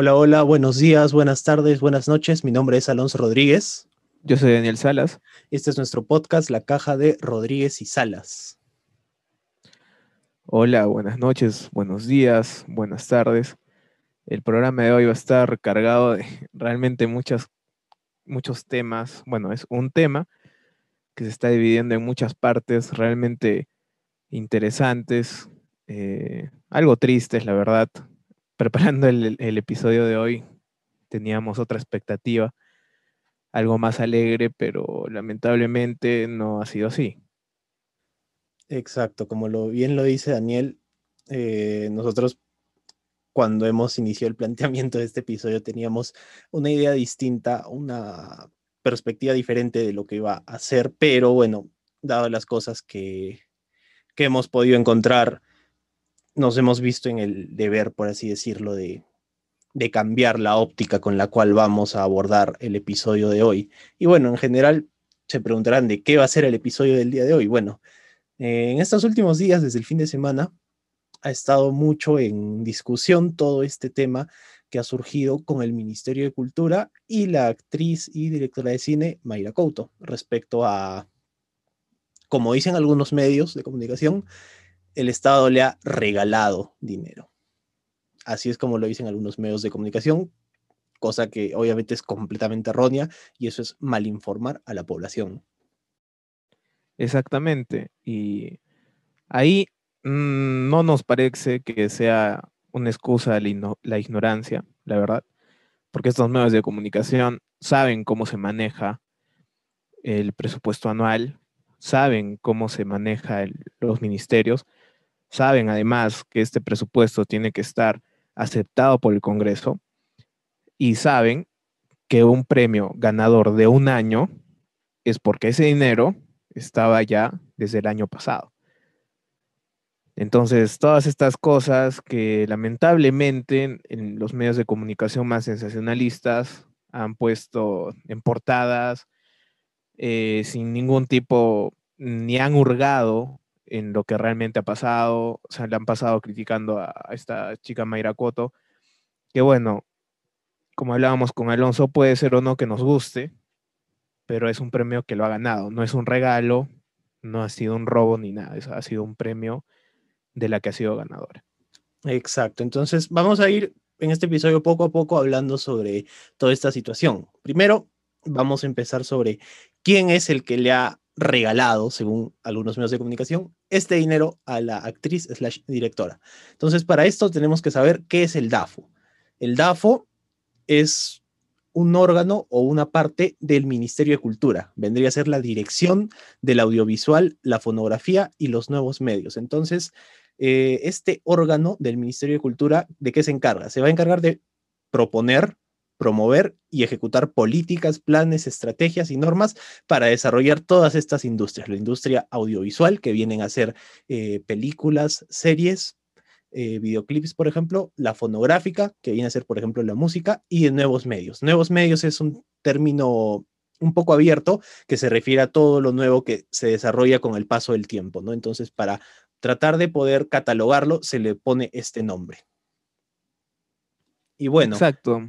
Hola, hola, buenos días, buenas tardes, buenas noches. Mi nombre es Alonso Rodríguez. Yo soy Daniel Salas. Este es nuestro podcast, La Caja de Rodríguez y Salas. Hola, buenas noches, buenos días, buenas tardes. El programa de hoy va a estar cargado de realmente muchas, muchos temas. Bueno, es un tema que se está dividiendo en muchas partes realmente interesantes, eh, algo tristes, la verdad. Preparando el, episodio de hoy teníamos otra expectativa algo más alegre, pero lamentablemente no ha sido así. Exacto, como lo, bien lo dice Daniel, eh, nosotros cuando hemos iniciado el planteamiento de este episodio teníamos una idea distinta, una perspectiva diferente de lo que iba a ser, pero bueno, dado las cosas que, que hemos podido encontrar, nos hemos visto en el deber, por así decirlo, de, de cambiar la óptica con la cual vamos a abordar el episodio de hoy. Y bueno, en general se preguntarán de qué va a ser el episodio del día de hoy. Bueno, eh, en estos últimos días, desde el fin de semana, ha estado mucho en discusión todo este tema que ha surgido con el Ministerio de Cultura y la actriz y directora de cine Mayra Couto respecto a, como dicen algunos medios de comunicación, el Estado le ha regalado dinero. Así es como lo dicen algunos medios de comunicación, cosa que obviamente es completamente errónea y eso es malinformar a la población. Exactamente. Y ahí mm, no nos parece que sea una excusa la, la ignorancia, la verdad, porque estos medios de comunicación saben cómo se maneja el presupuesto anual, saben cómo se maneja los ministerios, saben además que este presupuesto tiene que estar aceptado por el Congreso y saben que un premio ganador de un año es porque ese dinero estaba ya desde el año pasado. Entonces, todas estas cosas que lamentablemente en los medios de comunicación más sensacionalistas han puesto en portadas eh, sin ningún tipo, ni han hurgado en lo que realmente ha pasado. O sea, le han pasado criticando a, esta chica Mayra Coto, que bueno, como hablábamos con Alonso, puede ser o no que nos guste, pero es un premio que lo ha ganado. No es un regalo, no ha sido un robo ni nada, ha sido un premio de la que ha sido ganadora. Exacto, entonces vamos a ir en este episodio poco a poco hablando sobre toda esta situación. Primero, vamos a empezar sobre quién es el que le ha regalado, según algunos medios de comunicación, este dinero a la actriz slash directora. Entonces, para esto tenemos que saber qué es el DAFO. El DAFO es un órgano o una parte del Ministerio de Cultura. Vendría a ser la dirección del audiovisual, la fonografía y los nuevos medios. Entonces, eh, este órgano del Ministerio de Cultura, ¿de qué se encarga? Se va a encargar de proponer promover y ejecutar políticas, planes, estrategias y normas para desarrollar todas estas industrias. La industria audiovisual, que vienen a ser eh, películas, series, eh, videoclips, por ejemplo, la fonográfica, que viene a ser, por ejemplo, la música, y de nuevos medios. Nuevos medios es un término un poco abierto que se refiere a todo lo nuevo que se desarrolla con el paso del tiempo, ¿no? Entonces, para tratar de poder catalogarlo, se le pone este nombre. Y bueno. Exacto.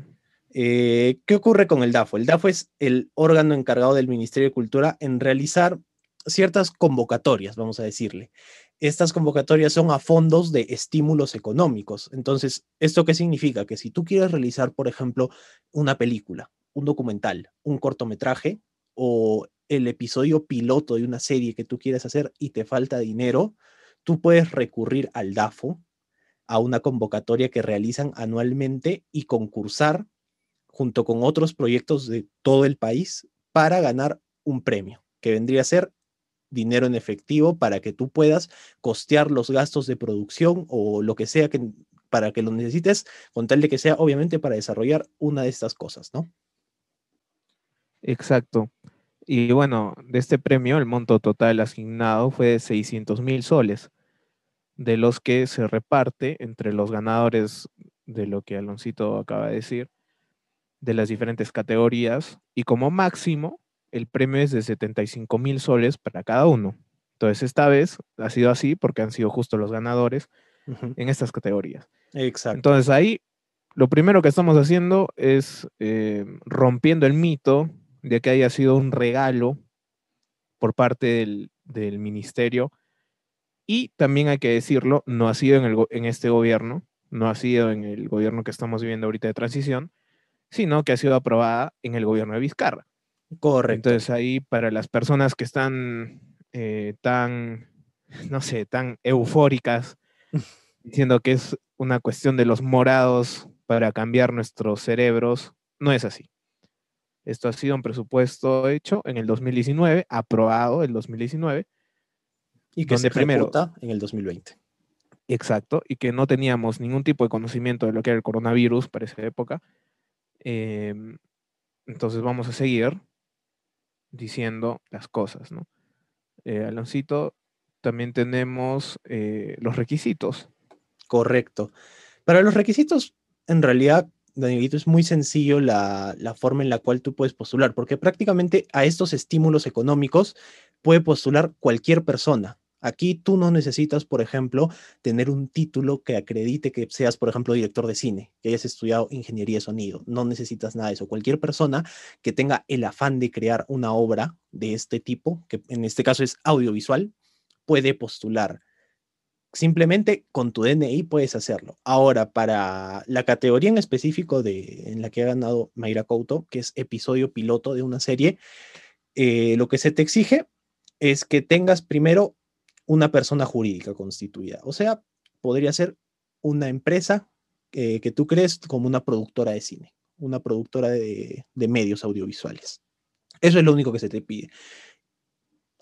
Eh, ¿Qué ocurre con el DAFO? El DAFO es el órgano encargado del Ministerio de Cultura en realizar ciertas convocatorias, vamos a decirle. Estas convocatorias son a fondos de estímulos económicos. Entonces, ¿esto qué significa? Que si tú quieres realizar, por ejemplo, una película, un documental, un cortometraje o el episodio piloto de una serie que tú quieres hacer y te falta dinero, tú puedes recurrir al DAFO, a una convocatoria que realizan anualmente y concursar junto con otros proyectos de todo el país para ganar un premio, que vendría a ser dinero en efectivo para que tú puedas costear los gastos de producción o lo que sea que para que lo necesites, con tal de que sea obviamente para desarrollar una de estas cosas, ¿no? Exacto. Y bueno, de este premio el monto total asignado fue de 600 mil soles, de los que se reparte entre los ganadores de lo que Aloncito acaba de decir, de las diferentes categorías y como máximo el premio es de 75 mil soles para cada uno. Entonces esta vez ha sido así porque han sido justo los ganadores en estas categorías. Exacto. Entonces ahí lo primero que estamos haciendo es eh, rompiendo el mito de que haya sido un regalo por parte del, del ministerio. Y también hay que decirlo, no ha sido en, el, en este gobierno, no ha sido en el gobierno que estamos viviendo ahorita de transición, sino que ha sido aprobada en el gobierno de Vizcarra. Correcto. Entonces ahí para las personas que están eh, tan, no sé, tan eufóricas, diciendo que es una cuestión de los morados para cambiar nuestros cerebros, no es así. Esto ha sido un presupuesto hecho en el 2019, aprobado en el 2019. Y que se primero en el 2020. Exacto, y que no teníamos ningún tipo de conocimiento de lo que era el coronavirus para esa época. Em, entonces vamos a seguir diciendo las cosas, ¿no? Eh, Aloncito, también tenemos eh, los requisitos. Correcto. Para los requisitos, en realidad, Danielito, es muy sencillo la, la, forma en la cual tú puedes postular, porque prácticamente a estos estímulos económicos puede postular cualquier persona. Aquí tú no necesitas, por ejemplo, tener un título que acredite que seas, por ejemplo, director de cine, que hayas estudiado ingeniería de sonido. No necesitas nada de eso. Cualquier persona que tenga el afán de crear una obra de este tipo, que en este caso es audiovisual, puede postular. Simplemente con tu DNI puedes hacerlo. Ahora, para la categoría en específico de, en la que ha ganado Mayra Couto, que es episodio piloto de una serie, eh, lo que se te exige es que tengas primero una persona jurídica constituida. O sea, podría ser una empresa eh, que tú crees como una productora de cine, una productora de, medios audiovisuales. Eso es lo único que se te pide.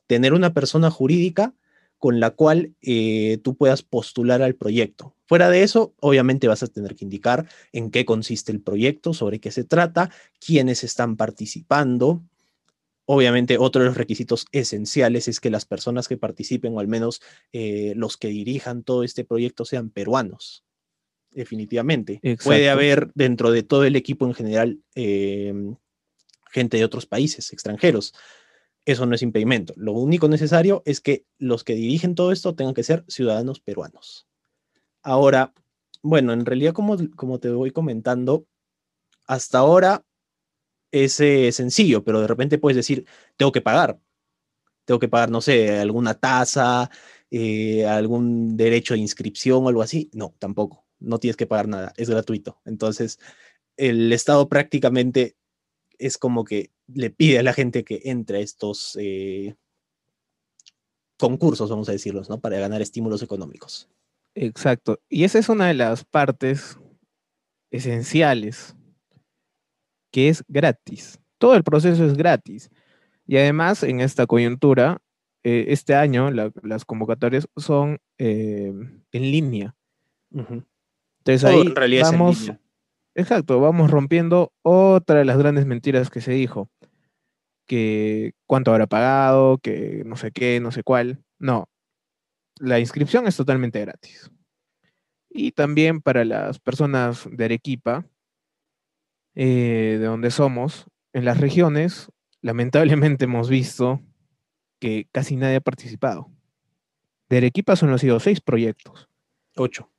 Tener una persona jurídica con la cual eh, tú puedas postular al proyecto. Fuera de eso, obviamente vas a tener que indicar en qué consiste el proyecto, sobre qué se trata, quiénes están participando, Obviamente, otro de los requisitos esenciales es que las personas que participen, o al menos eh, los que dirijan todo este proyecto, sean peruanos. Definitivamente. Puede haber dentro de todo el equipo en general em, gente de otros países, extranjeros. Eso no es impedimento. Lo único necesario es que los que dirigen todo esto tengan que ser ciudadanos peruanos. Ahora, bueno, en realidad, como, como te voy comentando, hasta ahora es sencillo, pero de repente puedes decir, tengo que pagar. Tengo que pagar, no sé, alguna tasa, eh, algún derecho de inscripción o algo así. No, tampoco. No tienes que pagar nada, es gratuito. Entonces, el Estado prácticamente es como que le pide a la gente que entre a estos eh, concursos, vamos a decirlos, ¿no? Para ganar estímulos económicos. Exacto. Y esa es una de las partes esenciales que es gratis. Todo el proceso es gratis. Y además, en esta coyuntura, eh, este año las convocatorias son eh, en línea. Entonces ahí vamos, exacto, vamos rompiendo otra de las grandes mentiras que se dijo, que cuánto habrá pagado, que no sé qué, no sé cuál. No, la inscripción es totalmente gratis. Y también para las personas de Arequipa, eh, de donde somos, en las regiones, lamentablemente hemos visto que casi nadie ha participado. De Arequipa solo han sido seis proyectos. Ocho.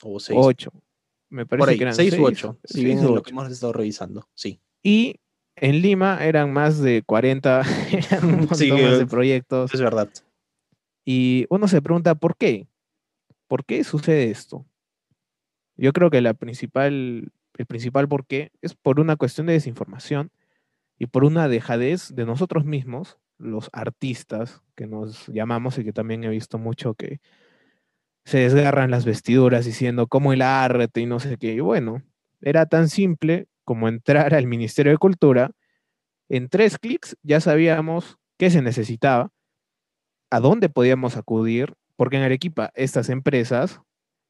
O seis. Ocho. Me parece que eran seis, u ocho. Si bien lo que hemos estado revisando, sí. Y en Lima eran más de 40, eran un montón de proyectos. Es verdad. Y uno se pregunta, ¿por qué? ¿Por qué sucede esto? Yo creo que la principal el principal porqué es por una cuestión de desinformación y por una dejadez de nosotros mismos, los artistas que nos llamamos y que también he visto mucho que se desgarran las vestiduras diciendo cómo el arte y no sé qué. Y bueno, era tan simple como entrar al Ministerio de Cultura. En tres clics ya sabíamos qué se necesitaba, a dónde podíamos acudir, porque en Arequipa estas empresas,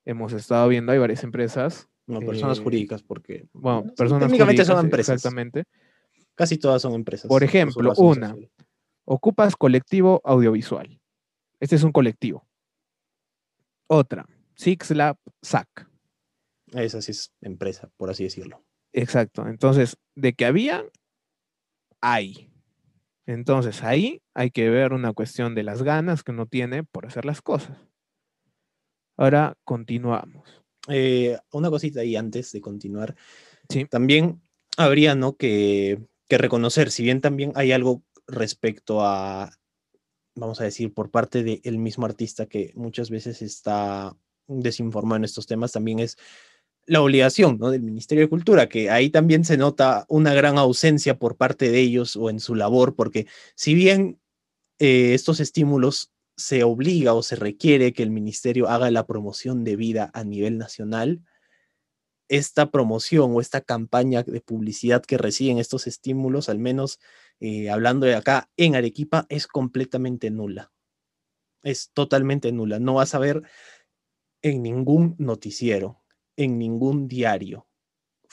hemos estado viendo, hay varias empresas no, personas eh, jurídicas, porque. Bueno, personas técnicamente son empresas. Exactamente. Casi todas son empresas. Por ejemplo, una, ocupas colectivo audiovisual. Este es un colectivo. Otra, Six Lab SAC. Esa sí es empresa, por así decirlo. Exacto. Entonces, de que había, hay. Entonces, ahí hay que ver una cuestión de las ganas que uno tiene por hacer las cosas. Ahora continuamos. Eh, una cosita ahí antes de continuar. Sí. También habría, ¿no? Que, que reconocer, si bien también hay algo respecto a, vamos a decir, por parte del mismo artista que muchas veces está desinformado en estos temas, también es la obligación ¿no? del Ministerio de Cultura, que ahí también se nota una gran ausencia por parte de ellos o en su labor, porque si bien eh, estos estímulos se obliga o se requiere que el ministerio haga la promoción de vida a nivel nacional, esta promoción o esta campaña de publicidad que reciben estos estímulos, al menos eh, hablando de acá en Arequipa, es completamente nula. Es totalmente nula. No vas a ver en ningún noticiero, en ningún diario,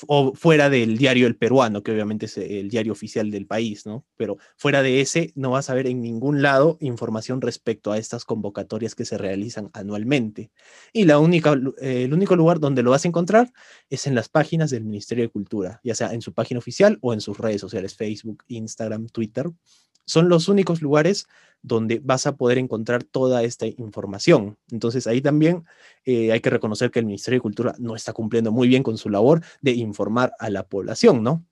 o fuera del diario El Peruano, que obviamente es el diario oficial del país, ¿no? Pero fuera de ese no vas a ver en ningún lado información respecto a estas convocatorias que se realizan anualmente. Y la única, eh, el único lugar donde lo vas a encontrar es en las páginas del Ministerio de Cultura, ya sea en su página oficial o en sus redes sociales, Facebook, Instagram, Twitter. Son los únicos lugares donde vas a poder encontrar toda esta información. Entonces ahí también eh, hay que reconocer que el Ministerio de Cultura no está cumpliendo muy bien con su labor de informar a la población, ¿no?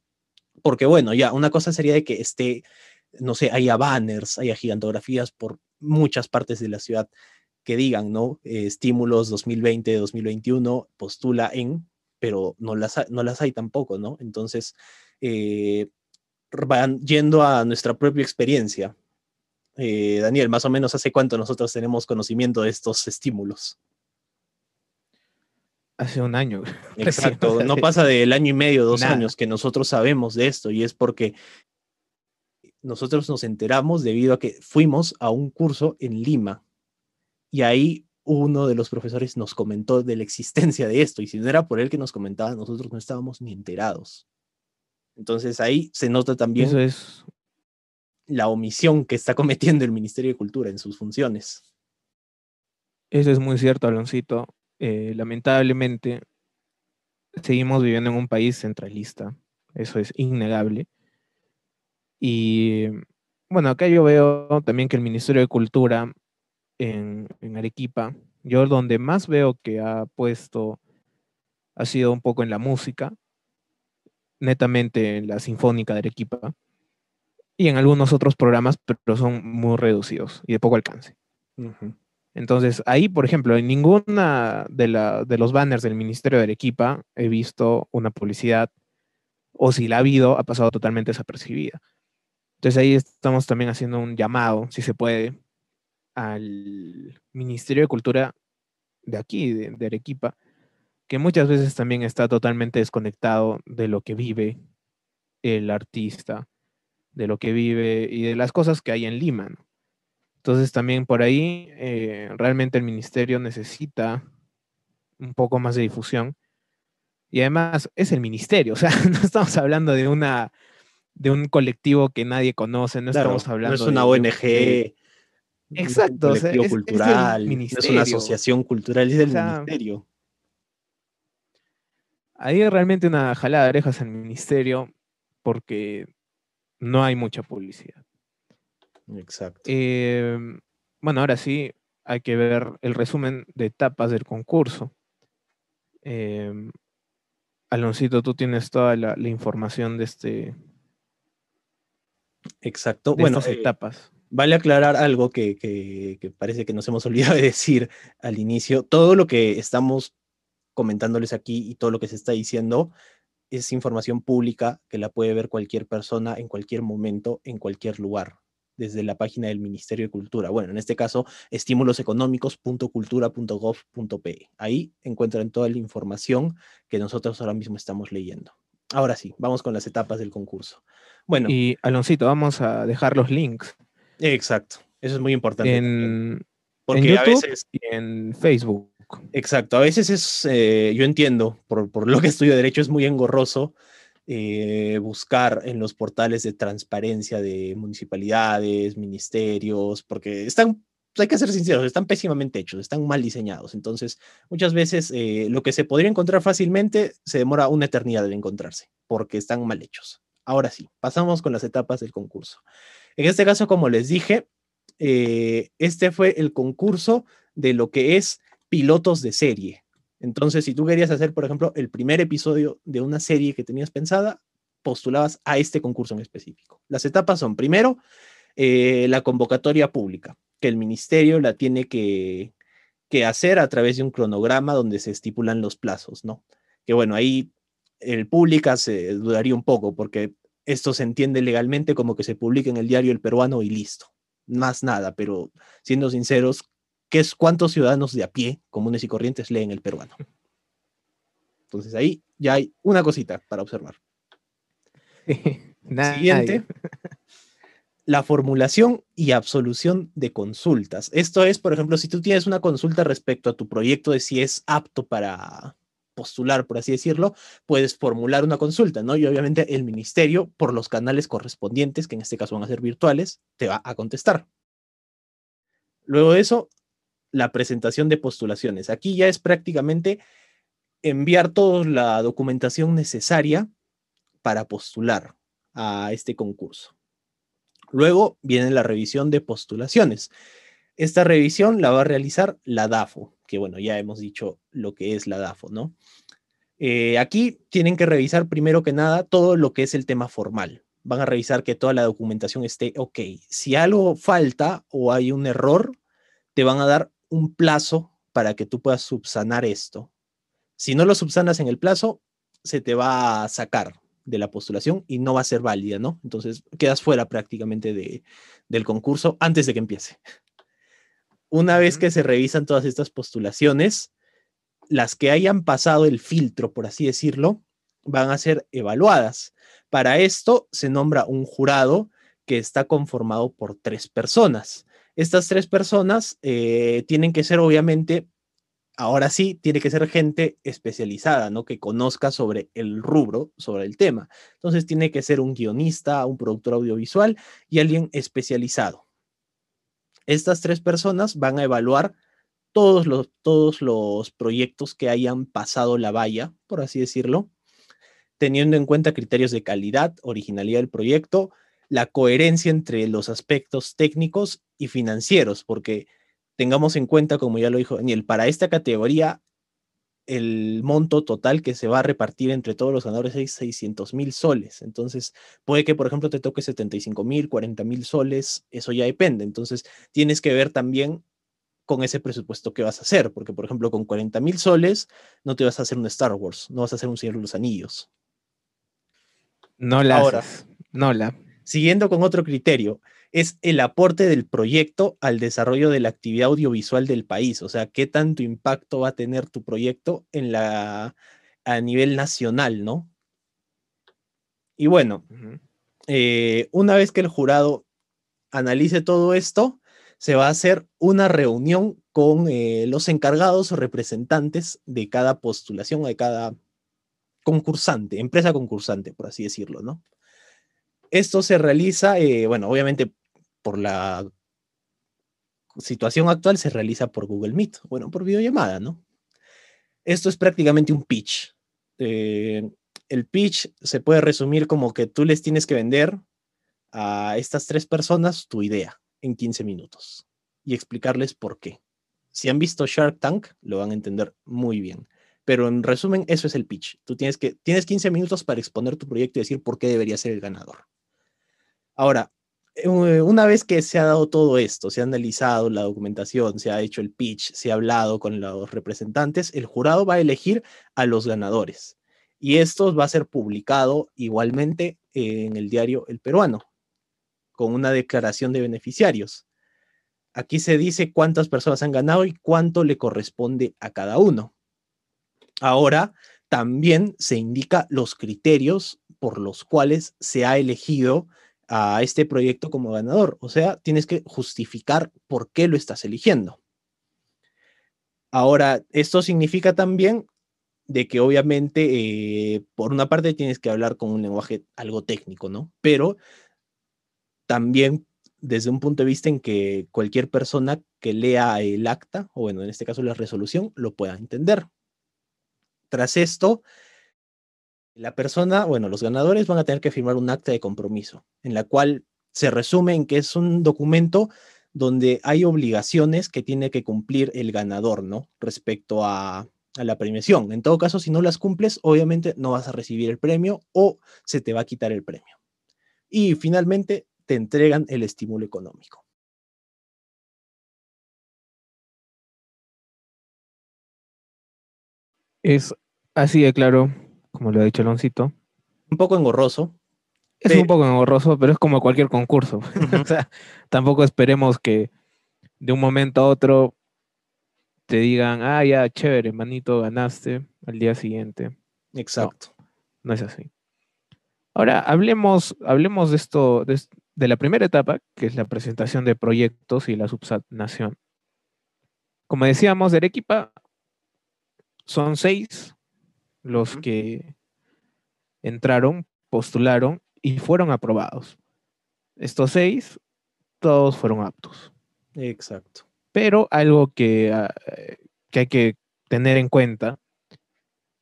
Porque bueno, ya una cosa sería de que esté, no sé, haya banners, haya gigantografías por muchas partes de la ciudad que digan, ¿no? Estímulos 2020, 2021, postula en, pero no las, no las hay tampoco, ¿no? Entonces, eh, van yendo a nuestra propia experiencia. Eh, Daniel, más o menos hace cuánto nosotros tenemos conocimiento de estos estímulos. Hace un año. Exacto, no pasa del año y medio, dos años que nosotros sabemos de esto y es porque nosotros nos enteramos debido a que fuimos a un curso en Lima y ahí uno de los profesores nos comentó de la existencia de esto y si no era por él que nos comentaba, nosotros no estábamos ni enterados. Entonces ahí se nota también Eso es la omisión que está cometiendo el Ministerio de Cultura en sus funciones. Eso es muy cierto, Aloncito. Eh, lamentablemente, seguimos viviendo en un país centralista. Eso es innegable. Y bueno, acá yo veo también que el Ministerio de Cultura en, en Arequipa, yo donde más veo que ha puesto ha sido un poco en la música, netamente en la Sinfónica de Arequipa y en algunos otros programas, pero son muy reducidos y de poco alcance. Entonces, ahí, por ejemplo, en ninguna de, la, de los banners del Ministerio de Arequipa he visto una publicidad, o si la ha habido, ha pasado totalmente desapercibida. Entonces ahí estamos también haciendo un llamado, si se puede, al Ministerio de Cultura de aquí, de, de Arequipa, que muchas veces también está totalmente desconectado de lo que vive el artista, de lo que vive y de las cosas que hay en Lima. Entonces también por ahí eh, realmente el ministerio necesita un poco más de difusión. Y además es el ministerio, o sea, no estamos hablando de una de un colectivo que nadie conoce, no estamos hablando. No es una ONG. exacto. Un colectivo cultural, no es una asociación cultural, es el ministerio. Hay realmente una jalada de orejas al ministerio porque no hay mucha publicidad. Exacto. Em, bueno, ahora sí hay que ver el resumen de etapas del concurso. Eh, Aloncito, tú tienes toda la, información de este. Exacto. bueno, estas eh, etapas. Vale aclarar algo que, que, parece que nos hemos olvidado de decir al inicio. Todo lo que estamos comentándoles aquí y todo lo que se está diciendo es información pública que la puede ver cualquier persona en cualquier momento, en cualquier lugar, desde la página del Ministerio de Cultura. Bueno, en este caso, estímuloseconómicos.cultura.gov.pe. Ahí encuentran toda la información que nosotros ahora mismo estamos leyendo. Ahora sí, vamos con las etapas del concurso. Bueno. Y Aloncito, vamos a dejar los links. Exacto, eso es muy importante. En, porque a veces y en Facebook. Exacto, a veces es, eh, yo entiendo, por, por, lo que estudio derecho es muy engorroso eh, buscar en los portales de transparencia de municipalidades, ministerios, porque están, hay que ser sinceros, están pésimamente hechos, están mal diseñados. Entonces, muchas veces eh, lo que se podría encontrar fácilmente se demora una eternidad en encontrarse, porque están mal hechos. Ahora sí, pasamos con las etapas del concurso. En este caso, como les dije, este fue el concurso de lo que es pilotos de serie. Entonces, si tú querías hacer, por ejemplo, el primer episodio de una serie que tenías pensada, postulabas a este concurso en específico. Las etapas son, primero, eh, la convocatoria pública, que el ministerio la tiene que, que hacer a través de un cronograma donde se estipulan los plazos, ¿no? Que bueno, ahí el pública se dudaría un poco porque esto se entiende legalmente como que se publique en el diario El Peruano y listo. Más nada, pero siendo sinceros, ¿qué es cuántos ciudadanos de a pie, comunes y corrientes, leen El Peruano? Entonces ahí ya hay una cosita para observar. Siguiente. La formulación y absolución de consultas. Esto es, por ejemplo, si tú tienes una consulta respecto a tu proyecto de si es apto para, postular, por así decirlo, puedes formular una consulta, ¿no? Y obviamente el ministerio, por los canales correspondientes, que en este caso van a ser virtuales, te va a contestar. Luego de eso, la presentación de postulaciones. Aquí ya es prácticamente enviar toda la documentación necesaria para postular a este concurso. Luego viene la revisión de postulaciones. Esta revisión la va a realizar la DAFO, que bueno, ya hemos dicho lo que es la DAFO, ¿no? Eh, aquí tienen que revisar primero que nada todo lo que es el tema formal. Van a revisar que toda la documentación esté ok. Si algo falta o hay un error, te van a dar un plazo para que tú puedas subsanar esto. Si no lo subsanas en el plazo, se te va a sacar de la postulación y no va a ser válida, ¿no? Entonces quedas fuera prácticamente de, del concurso antes de que empiece. Una vez que se revisan todas estas postulaciones, las que hayan pasado el filtro, por así decirlo, van a ser evaluadas. Para esto se nombra un jurado que está conformado por tres personas. Estas tres personas eh, tienen que ser, obviamente, ahora sí, tiene que ser gente especializada, ¿no? Que conozca sobre el rubro, sobre el tema. Entonces tiene que ser un guionista, un productor audiovisual y alguien especializado. Estas tres personas van a evaluar todos los, todos los proyectos que hayan pasado la valla, por así decirlo, teniendo en cuenta criterios de calidad, originalidad del proyecto, la coherencia entre los aspectos técnicos y financieros, porque tengamos en cuenta, como ya lo dijo Daniel, para esta categoría el monto total que se va a repartir entre todos los ganadores es 600 mil soles. Entonces, puede que, por ejemplo, te toque 75 mil, 40 mil soles, eso ya depende. Entonces, tienes que ver también con ese presupuesto que vas a hacer, porque, por ejemplo, con 40 mil soles no te vas a hacer un Star Wars, no vas a hacer un Señor de los Anillos. No la Ahora, no la. Siguiendo con otro criterio, es el aporte del proyecto al desarrollo de la actividad audiovisual del país. O sea, qué tanto impacto va a tener tu proyecto en la, a nivel nacional, ¿no? Y bueno, eh, una vez que el jurado analice todo esto, se va a hacer una reunión con eh, los encargados o representantes de cada postulación, de cada concursante, empresa concursante, por así decirlo, ¿no? Esto se realiza, eh, bueno, obviamente por la situación actual se realiza por Google Meet, bueno, por videollamada, ¿no? Esto es prácticamente un pitch. Eh, el pitch se puede resumir como que tú les tienes que vender a estas tres personas tu idea en 15 minutos y explicarles por qué. Si han visto Shark Tank, lo van a entender muy bien. Pero en resumen, eso es el pitch. Tú tienes que tienes 15 minutos para exponer tu proyecto y decir por qué debería ser el ganador. Ahora, eh, una vez que se ha dado todo esto, se ha analizado la documentación, se ha hecho el pitch, se ha hablado con los representantes, el jurado va a elegir a los ganadores. Y esto va a ser publicado igualmente en el diario El Peruano, con una declaración de beneficiarios. Aquí se dice cuántas personas han ganado y cuánto le corresponde a cada uno. Ahora, también se indica los criterios por los cuales se ha elegido a este proyecto como ganador. O sea, tienes que justificar por qué lo estás eligiendo. Ahora, esto significa también de que obviamente, eh, por una parte, tienes que hablar con un lenguaje algo técnico, ¿no? Pero también desde un punto de vista en que cualquier persona que lea el acta, o bueno, en este caso la resolución, lo pueda entender. Tras esto, la persona, bueno, los ganadores van a tener que firmar un acta de compromiso, en la cual se resume en que es un documento donde hay obligaciones que tiene que cumplir el ganador, ¿no? Respecto a la premiación. En todo caso, si no las cumples, obviamente no vas a recibir el premio o se te va a quitar el premio. Y finalmente te entregan el estímulo económico. Es así de claro, como lo ha dicho Aloncito. Un poco engorroso. Es un poco engorroso, pero es como cualquier concurso. o sea, tampoco esperemos que de un momento a otro te digan, ah, ya, chévere, manito, ganaste al día siguiente. Exacto. No, es así. Ahora, hablemos, hablemos de esto, de, de, la primera etapa, que es la presentación de proyectos y la subsanación. Como decíamos, de Arequipa son seis los que entraron, postularon y fueron aprobados. Estos seis, todos fueron aptos. Exacto. Pero algo que, ah, que hay que tener en cuenta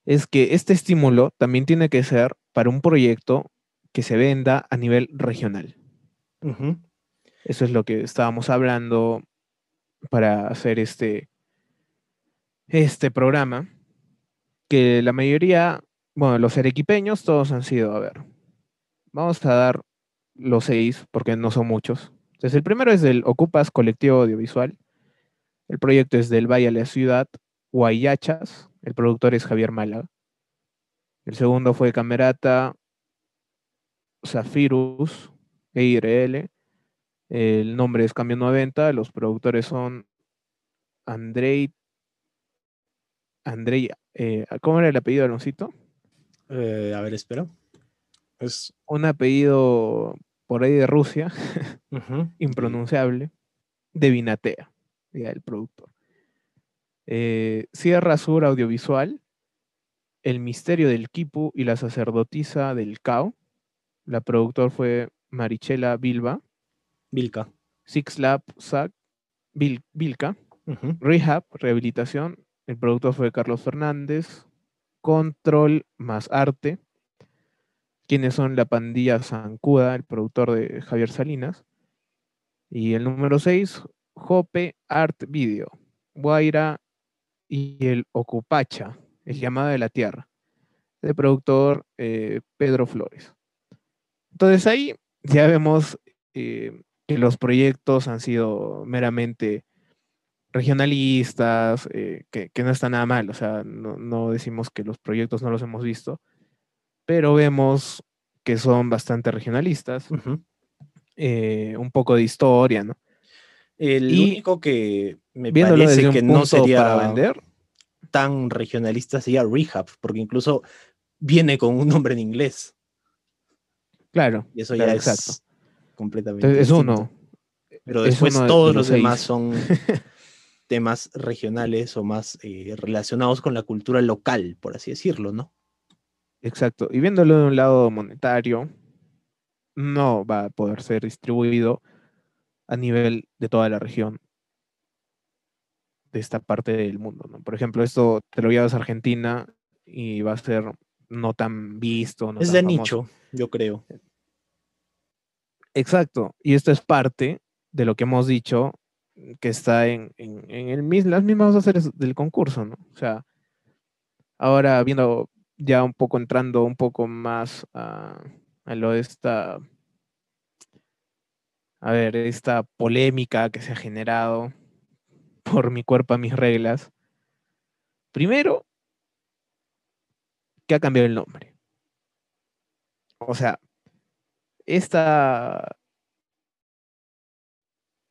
es que este estímulo también tiene que ser para un proyecto que se venda a nivel regional. Eso es lo que estábamos hablando para hacer este, este programa, que la mayoría, bueno, los arequipeños todos han sido, a ver, vamos a dar los seis porque no son muchos. Entonces, el primero es el Ocupas Colectivo Audiovisual. El proyecto es del Valle de la Ciudad, Guayachas. El productor es Javier Málaga. El segundo fue Camerata Zafirus EIRL. El nombre es Cambio 90. Los productores son Andrei. Andrei. Eh, ¿Cómo era el apellido de Aloncito? Eh, a ver, espera. Es un apellido por ahí de Rusia, impronunciable, de Vinatea, el productor. Eh, Sierra Sur Audiovisual, El Misterio del Kipu y la Sacerdotisa del Cao. La productor fue Marichela Bilba. Vilca. Six Lab Sac, Vilca. Rehab, Rehabilitación. El productor fue Carlos Fernández. Control más Arte quiénes son la pandilla Zancuda, el productor de Javier Salinas. Y el número 6, Jope Art Video, Guaira y el Ocupacha, el llamado de la tierra, del productor eh, Pedro Flores. Entonces ahí ya vemos eh, que los proyectos han sido meramente regionalistas, eh, que, no está nada mal, o sea, no, no, decimos que los proyectos no los hemos visto, pero vemos que son bastante regionalistas, eh, un poco de historia, ¿no? El único que me parece que no sería para vender tan regionalista sería Rehab, porque incluso viene con un nombre en inglés. Claro. Y eso ya es completamente. es uno. Pero después todos los, demás son temas regionales o más eh, relacionados con la cultura local, por así decirlo, ¿no? Exacto. Y viéndolo de un lado monetario, no va a poder ser distribuido a nivel de toda la región de esta parte del mundo. ¿no? Por ejemplo, esto te lo llevas a Argentina y va a ser no tan visto. es de nicho, yo creo. Exacto. Y esto es parte de lo que hemos dicho que está en, el, las mismas bases del concurso, ¿no? O sea, ahora viendo ya un poco entrando un poco más a, lo de esta, a ver, esta polémica que se ha generado por mi cuerpo a mis reglas. Primero, que ha cambiado el nombre. O sea, esta,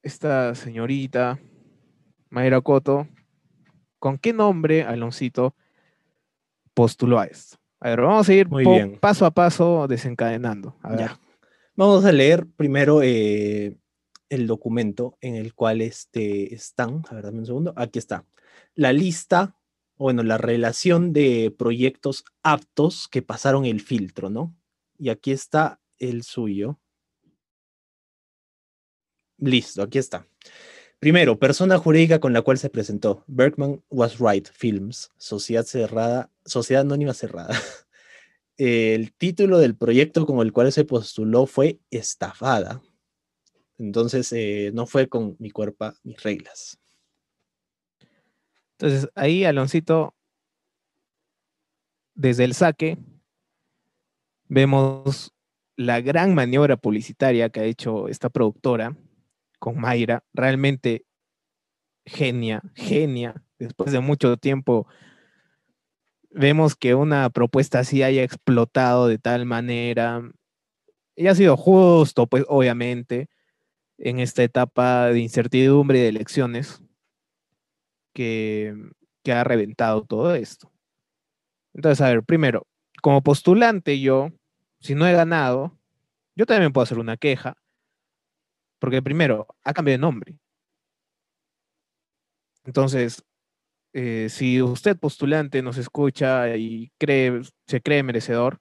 esta señorita, Mayra Coto, ¿con qué nombre, Aloncito, postuló a esto. A ver, vamos a ir paso a paso desencadenando. Vamos a leer primero eh, el documento en el cual este, están. A ver, dame un segundo. Aquí está. La lista, bueno, la relación de proyectos aptos que pasaron el filtro, ¿no? Y aquí está el suyo. Listo, aquí está. Primero, persona jurídica con la cual se presentó. Bergman Was Right Films, Sociedad Cerrada, Sociedad Anónima Cerrada. El título del proyecto con el cual se postuló fue Estafada. Entonces, eh, no fue con mi cuerpo, mis reglas. Entonces, ahí, Aloncito, desde el saque vemos la gran maniobra publicitaria que ha hecho esta productora con Mayra, realmente genia, genia. Después de mucho tiempo vemos que una propuesta así haya explotado de tal manera. Y ha sido justo, pues obviamente, en esta etapa de incertidumbre y de elecciones que, ha reventado todo esto. Entonces, a ver, primero, como postulante yo, si no he ganado, yo también puedo hacer una queja, porque primero, ha cambiado de nombre. Entonces, eh, si usted postulante nos escucha y cree, se cree merecedor,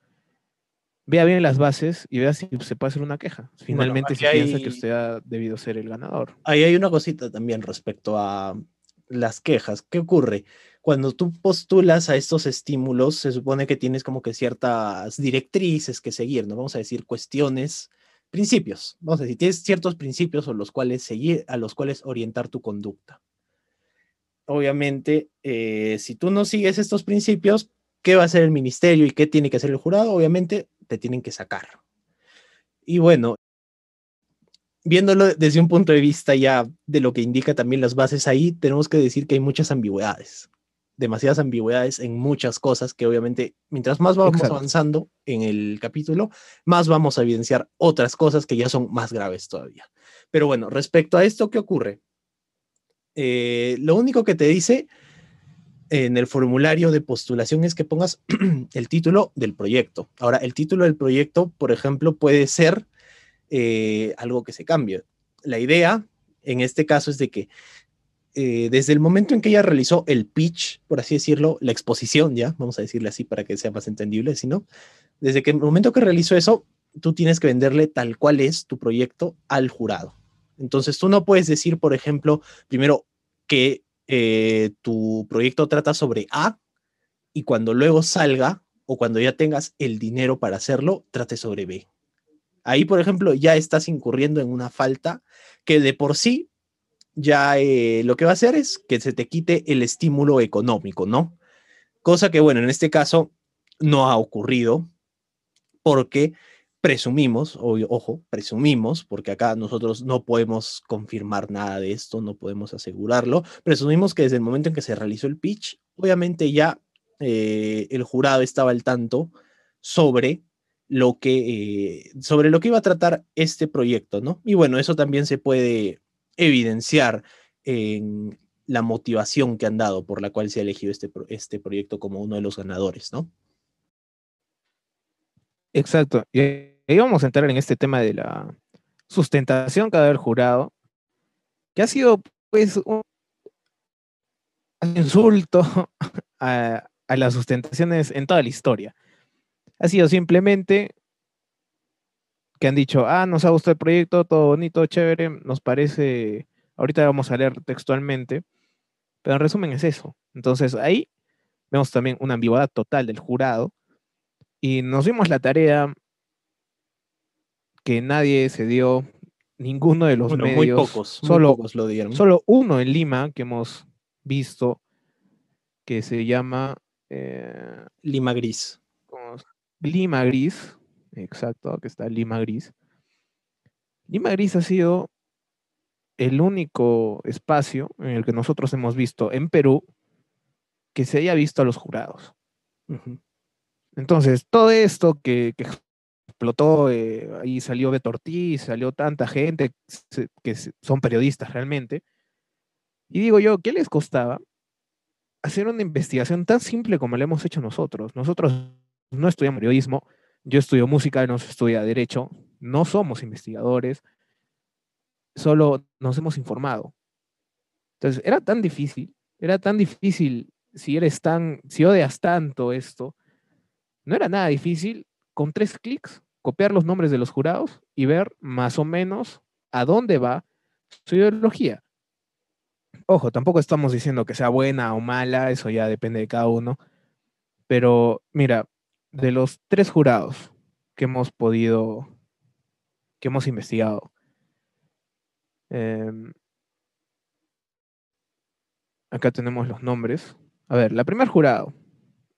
vea bien las bases y vea si se puede hacer una queja. Finalmente, si piensa que usted ha debido ser el ganador. Ahí hay una cosita también respecto a las quejas. ¿Qué ocurre? Cuando tú postulas a estos estímulos, se supone que tienes como que ciertas directrices que seguir, ¿no? Vamos a decir cuestiones, principios. Vamos a decir, tienes ciertos principios a los cuales seguir, a los cuales orientar tu conducta obviamente, eh, si tú no sigues estos principios, ¿qué va a hacer el ministerio y qué tiene que hacer el jurado? Obviamente, te tienen que sacar. Y bueno, viéndolo desde un punto de vista ya de lo que indica también las bases ahí, tenemos que decir que hay muchas ambigüedades, demasiadas ambigüedades en muchas cosas que obviamente mientras más vamos avanzando en el capítulo, más vamos a evidenciar otras cosas que ya son más graves todavía. Pero bueno, respecto a esto, ¿qué ocurre? Eh, lo único que te dice en el formulario de postulación es que pongas el título del proyecto. Ahora, el título del proyecto, por ejemplo, puede ser eh, algo que se cambie. La idea, en este caso, es de que eh, desde el momento en que ella realizó el pitch, por así decirlo, la exposición, ya, vamos a decirle así para que sea más entendible, si no, desde que el momento que realizó eso, tú tienes que venderle tal cual es tu proyecto al jurado. Entonces tú no puedes decir, por ejemplo, primero, que eh, tu proyecto trata sobre A y cuando luego salga o cuando ya tengas el dinero para hacerlo, trate sobre B. Ahí, por ejemplo, ya estás incurriendo en una falta que de por sí ya eh, lo que va a hacer es que se te quite el estímulo económico, ¿no? Cosa que, bueno, en este caso no ha ocurrido porque presumimos, ojo, presumimos, porque acá nosotros no podemos confirmar nada de esto, no podemos asegurarlo, presumimos que desde el momento en que se realizó el pitch, obviamente ya eh, el jurado estaba al tanto sobre lo que eh, sobre lo que iba a tratar este proyecto, ¿no? Y bueno, eso también se puede evidenciar en la motivación que han dado por la cual se ha elegido este, este proyecto como uno de los ganadores, ¿no? Exacto. Y ahí vamos a entrar en este tema de la sustentación que ha jurado, que ha sido pues un insulto a, las sustentaciones en toda la historia. Ha sido simplemente que han dicho, ah, nos ha gustado el proyecto, todo bonito, chévere, nos parece, ahorita vamos a leer textualmente, pero en resumen es eso. Entonces ahí vemos también una ambigüedad total del jurado, y nos dimos la tarea que nadie se dio, ninguno de los medios. Muy pocos, solo, pocos lo dieron. Solo uno en Lima que hemos visto que se llama eh, Lima Gris. Lima Gris, exacto, que está Lima Gris. Lima Gris ha sido el único espacio en el que nosotros hemos visto en Perú que se haya visto a los jurados. Entonces, todo esto que, explotó, eh, ahí salió Beto Ortiz, salió tanta gente que son periodistas realmente. Y digo yo, ¿qué les costaba hacer una investigación tan simple como la hemos hecho nosotros? Nosotros no estudiamos periodismo, yo estudio música, no estudia derecho, no somos investigadores, solo nos hemos informado. Entonces, era tan difícil, era tan difícil si eres tan, si odias tanto esto, no era nada difícil, con tres clics, copiar los nombres de los jurados y ver más o menos a dónde va su ideología. Ojo, tampoco estamos diciendo que sea buena o mala, eso ya depende de cada uno. Pero mira, de los tres jurados que hemos podido, que hemos investigado, em, acá tenemos los nombres. A ver, la primer jurado,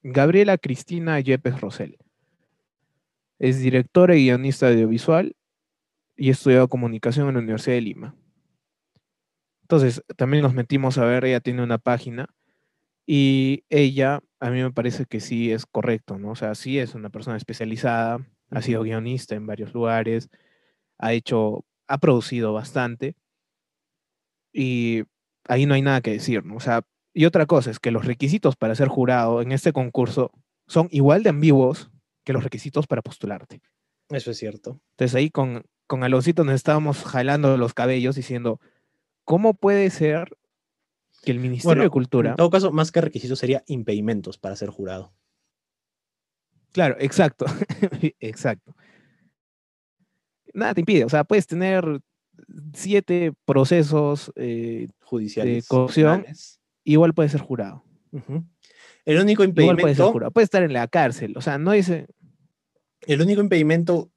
Gabriela Cristina Yepes Rosell. Es directora y guionista audiovisual y estudiado comunicación en la Universidad de Lima. Entonces, también nos metimos a ver, ella tiene una página y ella, a mí me parece que sí es correcto, ¿no? O sea, sí es una persona especializada, ha sido guionista en varios lugares, ha hecho, ha producido bastante y ahí no hay nada que decir, ¿no? O sea, y otra cosa es que los requisitos para ser jurado en este concurso son igual de ambiguos que los requisitos para postularte. Eso es cierto. Entonces ahí con, con Aloncito nos estábamos jalando los cabellos diciendo, ¿cómo puede ser que el Ministerio de Cultura... En todo caso, más que requisitos sería impedimentos para ser jurado. Claro, exacto, exacto. Nada te impide, o sea, puedes tener siete procesos eh, judiciales de corrupción, igual puede ser jurado. El único impedimento. Igual puede ser jurado. Puede estar en la cárcel. O sea, no dice. El único impedimento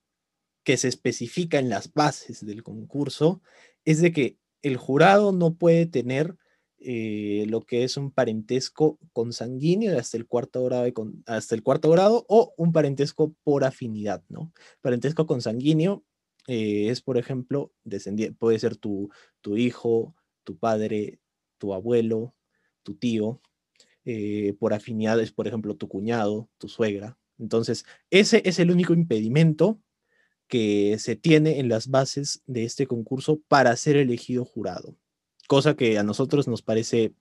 que se especifica en las bases del concurso es de que el jurado no puede tener eh, lo que es un parentesco consanguíneo hasta el cuarto grado, hasta el cuarto grado o un parentesco por afinidad, ¿no? Parentesco consanguíneo eh, es, por ejemplo, puede ser tu, tu hijo, tu padre, tu abuelo, tu tío, eh, por afinidades, por ejemplo, tu cuñado, tu suegra. Entonces, ese es el único impedimento que se tiene en las bases de este concurso para ser elegido jurado, cosa que a nosotros nos parece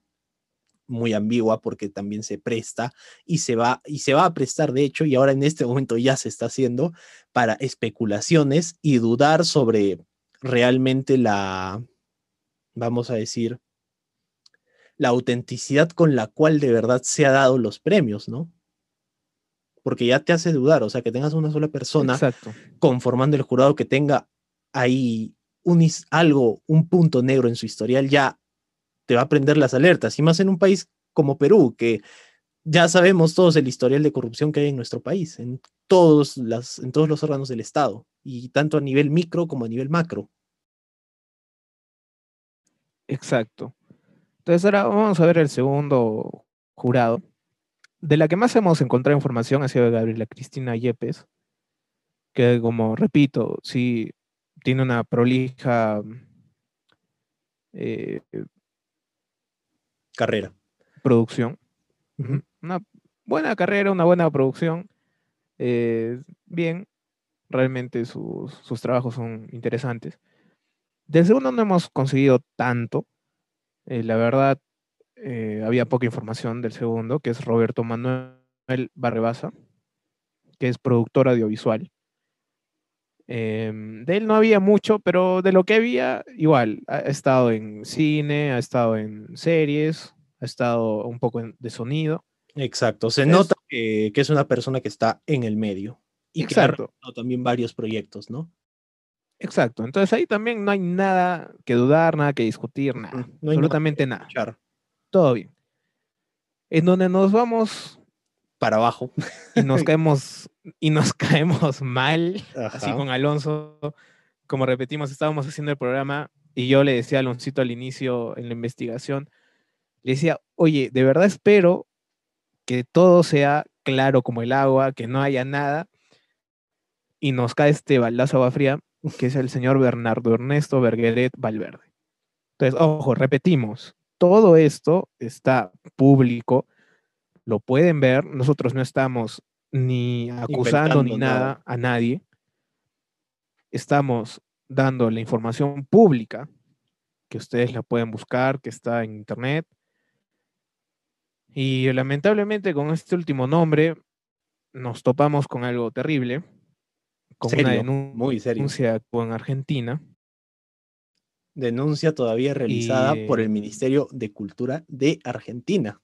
muy ambigua porque también se presta y se va y se va a prestar de hecho y ahora en este momento ya se está haciendo para especulaciones y dudar sobre realmente la vamos a decir la autenticidad con la cual de verdad se ha dado los premios, ¿no? Porque ya te hace dudar, o sea, que tengas una sola persona conformando el jurado que tenga ahí un, algo, un punto negro en su historial, ya te va a prender las alertas, y más en un país como Perú, que ya sabemos todos el historial de corrupción que hay en nuestro país, en todos, las, en todos los órganos del Estado, y tanto a nivel micro como a nivel macro. Exacto. Entonces ahora vamos a ver el segundo jurado. De la que más hemos encontrado información ha sido Gabriela Cristina Yepes, que como repito, sí tiene una prolija eh, carrera. Producción. Una buena carrera, una buena producción. Eh, bien, realmente sus, sus trabajos son interesantes. Del segundo no hemos conseguido tanto, eh, la verdad, había poca información del segundo, que es Roberto Manuel Barrebasa, que es productor audiovisual. Em, de él no había mucho, pero de lo que había, igual, ha estado en cine, ha estado en series, ha estado un poco de sonido. Exacto, se nota que, es una persona que está en el medio y Exacto. que ha también varios proyectos, ¿no? Exacto. Entonces ahí también no hay nada que dudar, nada que discutir, nada. No absolutamente nada. Todo bien. En donde nos vamos para abajo y nos caemos y nos caemos mal, así con Alonso. Como repetimos, estábamos haciendo el programa y yo le decía a Aloncito al inicio en la investigación, le decía, oye, de verdad espero que todo sea claro como el agua, que no haya nada, y nos cae este baldazo agua fría, que es el señor Bernardo Ernesto Bergueret Valverde. Entonces, ojo, repetimos, todo esto está público, lo pueden ver, nosotros no estamos ni acusando ni nada, a nadie, estamos dando la información pública, que ustedes la pueden buscar, que está en internet. Y lamentablemente con este último nombre nos topamos con algo terrible, con una denuncia con Argentina. Denuncia todavía realizada por el Ministerio de Cultura de Argentina.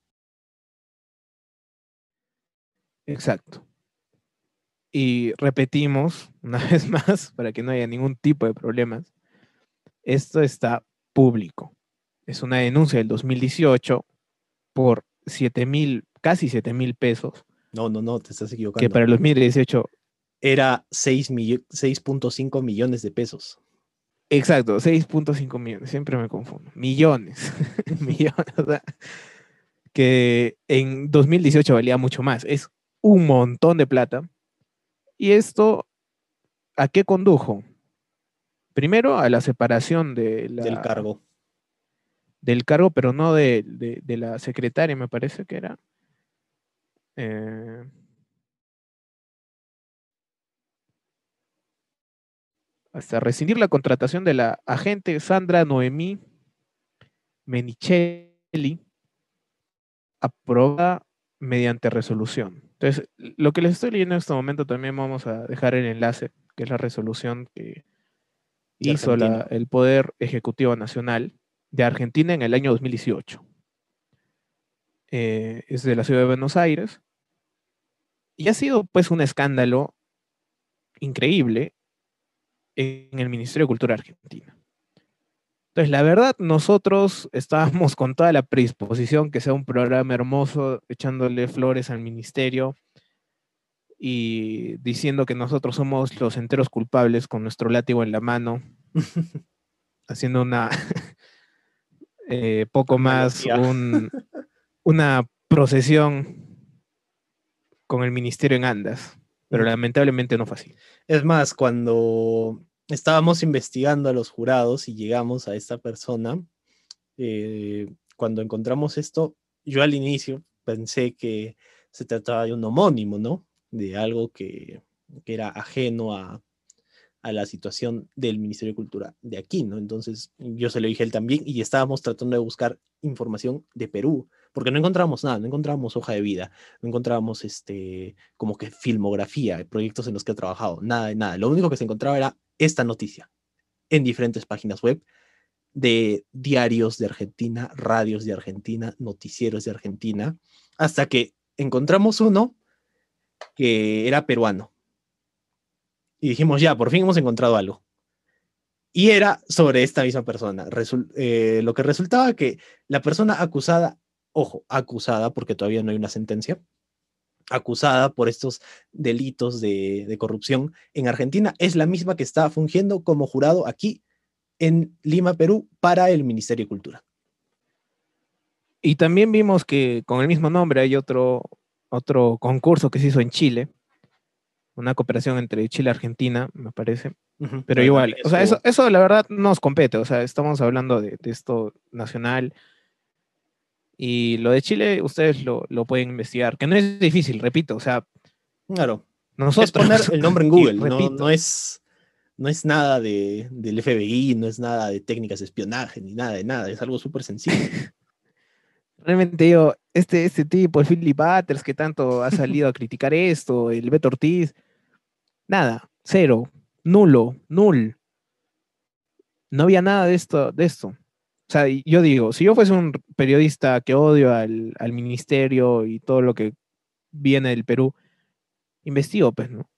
Exacto. Y repetimos una vez más, para que no haya ningún tipo de problemas, esto está público. Es una denuncia del 2018 por 7 mil, casi 7 mil pesos. No, no, no, te estás equivocando. Que para el 2018 era 6.5 millones de pesos. Exacto, 6.5 millones, siempre me confundo. Millones, millones, que en 2018 valía mucho más. Es un montón de plata. Y esto, ¿a qué condujo? Primero a la separación de del cargo. Del cargo, pero no de, la secretaria, me parece que era. Eh, hasta rescindir la contratación de la agente Sandra Noemí Menichelli, aprobada mediante resolución. Entonces, lo que les estoy leyendo en este momento también vamos a dejar el enlace, que es la resolución que hizo el Poder Ejecutivo Nacional de Argentina en el año 2018. Eh, es de la ciudad de Buenos Aires. Y ha sido pues un escándalo increíble en el Ministerio de Cultura Argentina. Entonces, la verdad, nosotros estábamos con toda la predisposición que sea un programa hermoso, echándole flores al ministerio y diciendo que nosotros somos los enteros culpables con nuestro látigo en la mano, haciendo una eh, poco más una procesión con el ministerio en andas, pero lamentablemente no fue así. Es más, cuando estábamos investigando a los jurados y llegamos a esta persona, eh, cuando encontramos esto, yo al inicio pensé que se trataba de un homónimo, ¿no? De algo que, era ajeno a, a, la situación del Ministerio de Cultura de aquí, ¿no? Entonces yo se lo dije a él también y estábamos tratando de buscar información de Perú, porque no encontrábamos nada, no encontrábamos hoja de vida, no encontrábamos este, como que filmografía, proyectos en los que ha trabajado, nada de nada. Lo único que se encontraba era esta noticia en diferentes páginas web de diarios de Argentina, radios de Argentina, noticieros de Argentina, hasta que encontramos uno que era peruano. Y dijimos, ya, por fin hemos encontrado algo. Y era sobre esta misma persona. Eh, lo que resultaba que la persona acusada, ojo, acusada, porque todavía no hay una sentencia, acusada por estos delitos de, corrupción en Argentina es la misma que está fungiendo como jurado aquí en Lima, Perú, para el Ministerio de Cultura. Y también vimos que con el mismo nombre hay otro, otro concurso que se hizo en Chile, una cooperación entre Chile y Argentina, me parece. Pero igual, o sea, eso, eso la verdad nos compete, o sea, estamos hablando de, de esto nacional y lo de Chile, ustedes lo, lo, pueden investigar, que no es difícil, repito, o sea. Claro. Nosotros, es poner el nombre en Google, no, no, es, no es nada de, del FBI, no es nada de técnicas de espionaje, ni nada de nada, es algo súper sencillo. Realmente yo, este, este tipo, el Philip Butters, que tanto ha salido a criticar esto, el Beto Ortiz, nada, cero, nulo, nul. No había nada de esto, de esto. O sea, yo digo, si yo fuese un periodista que odio al, ministerio y todo lo que viene del Perú, investigo, pues, ¿no?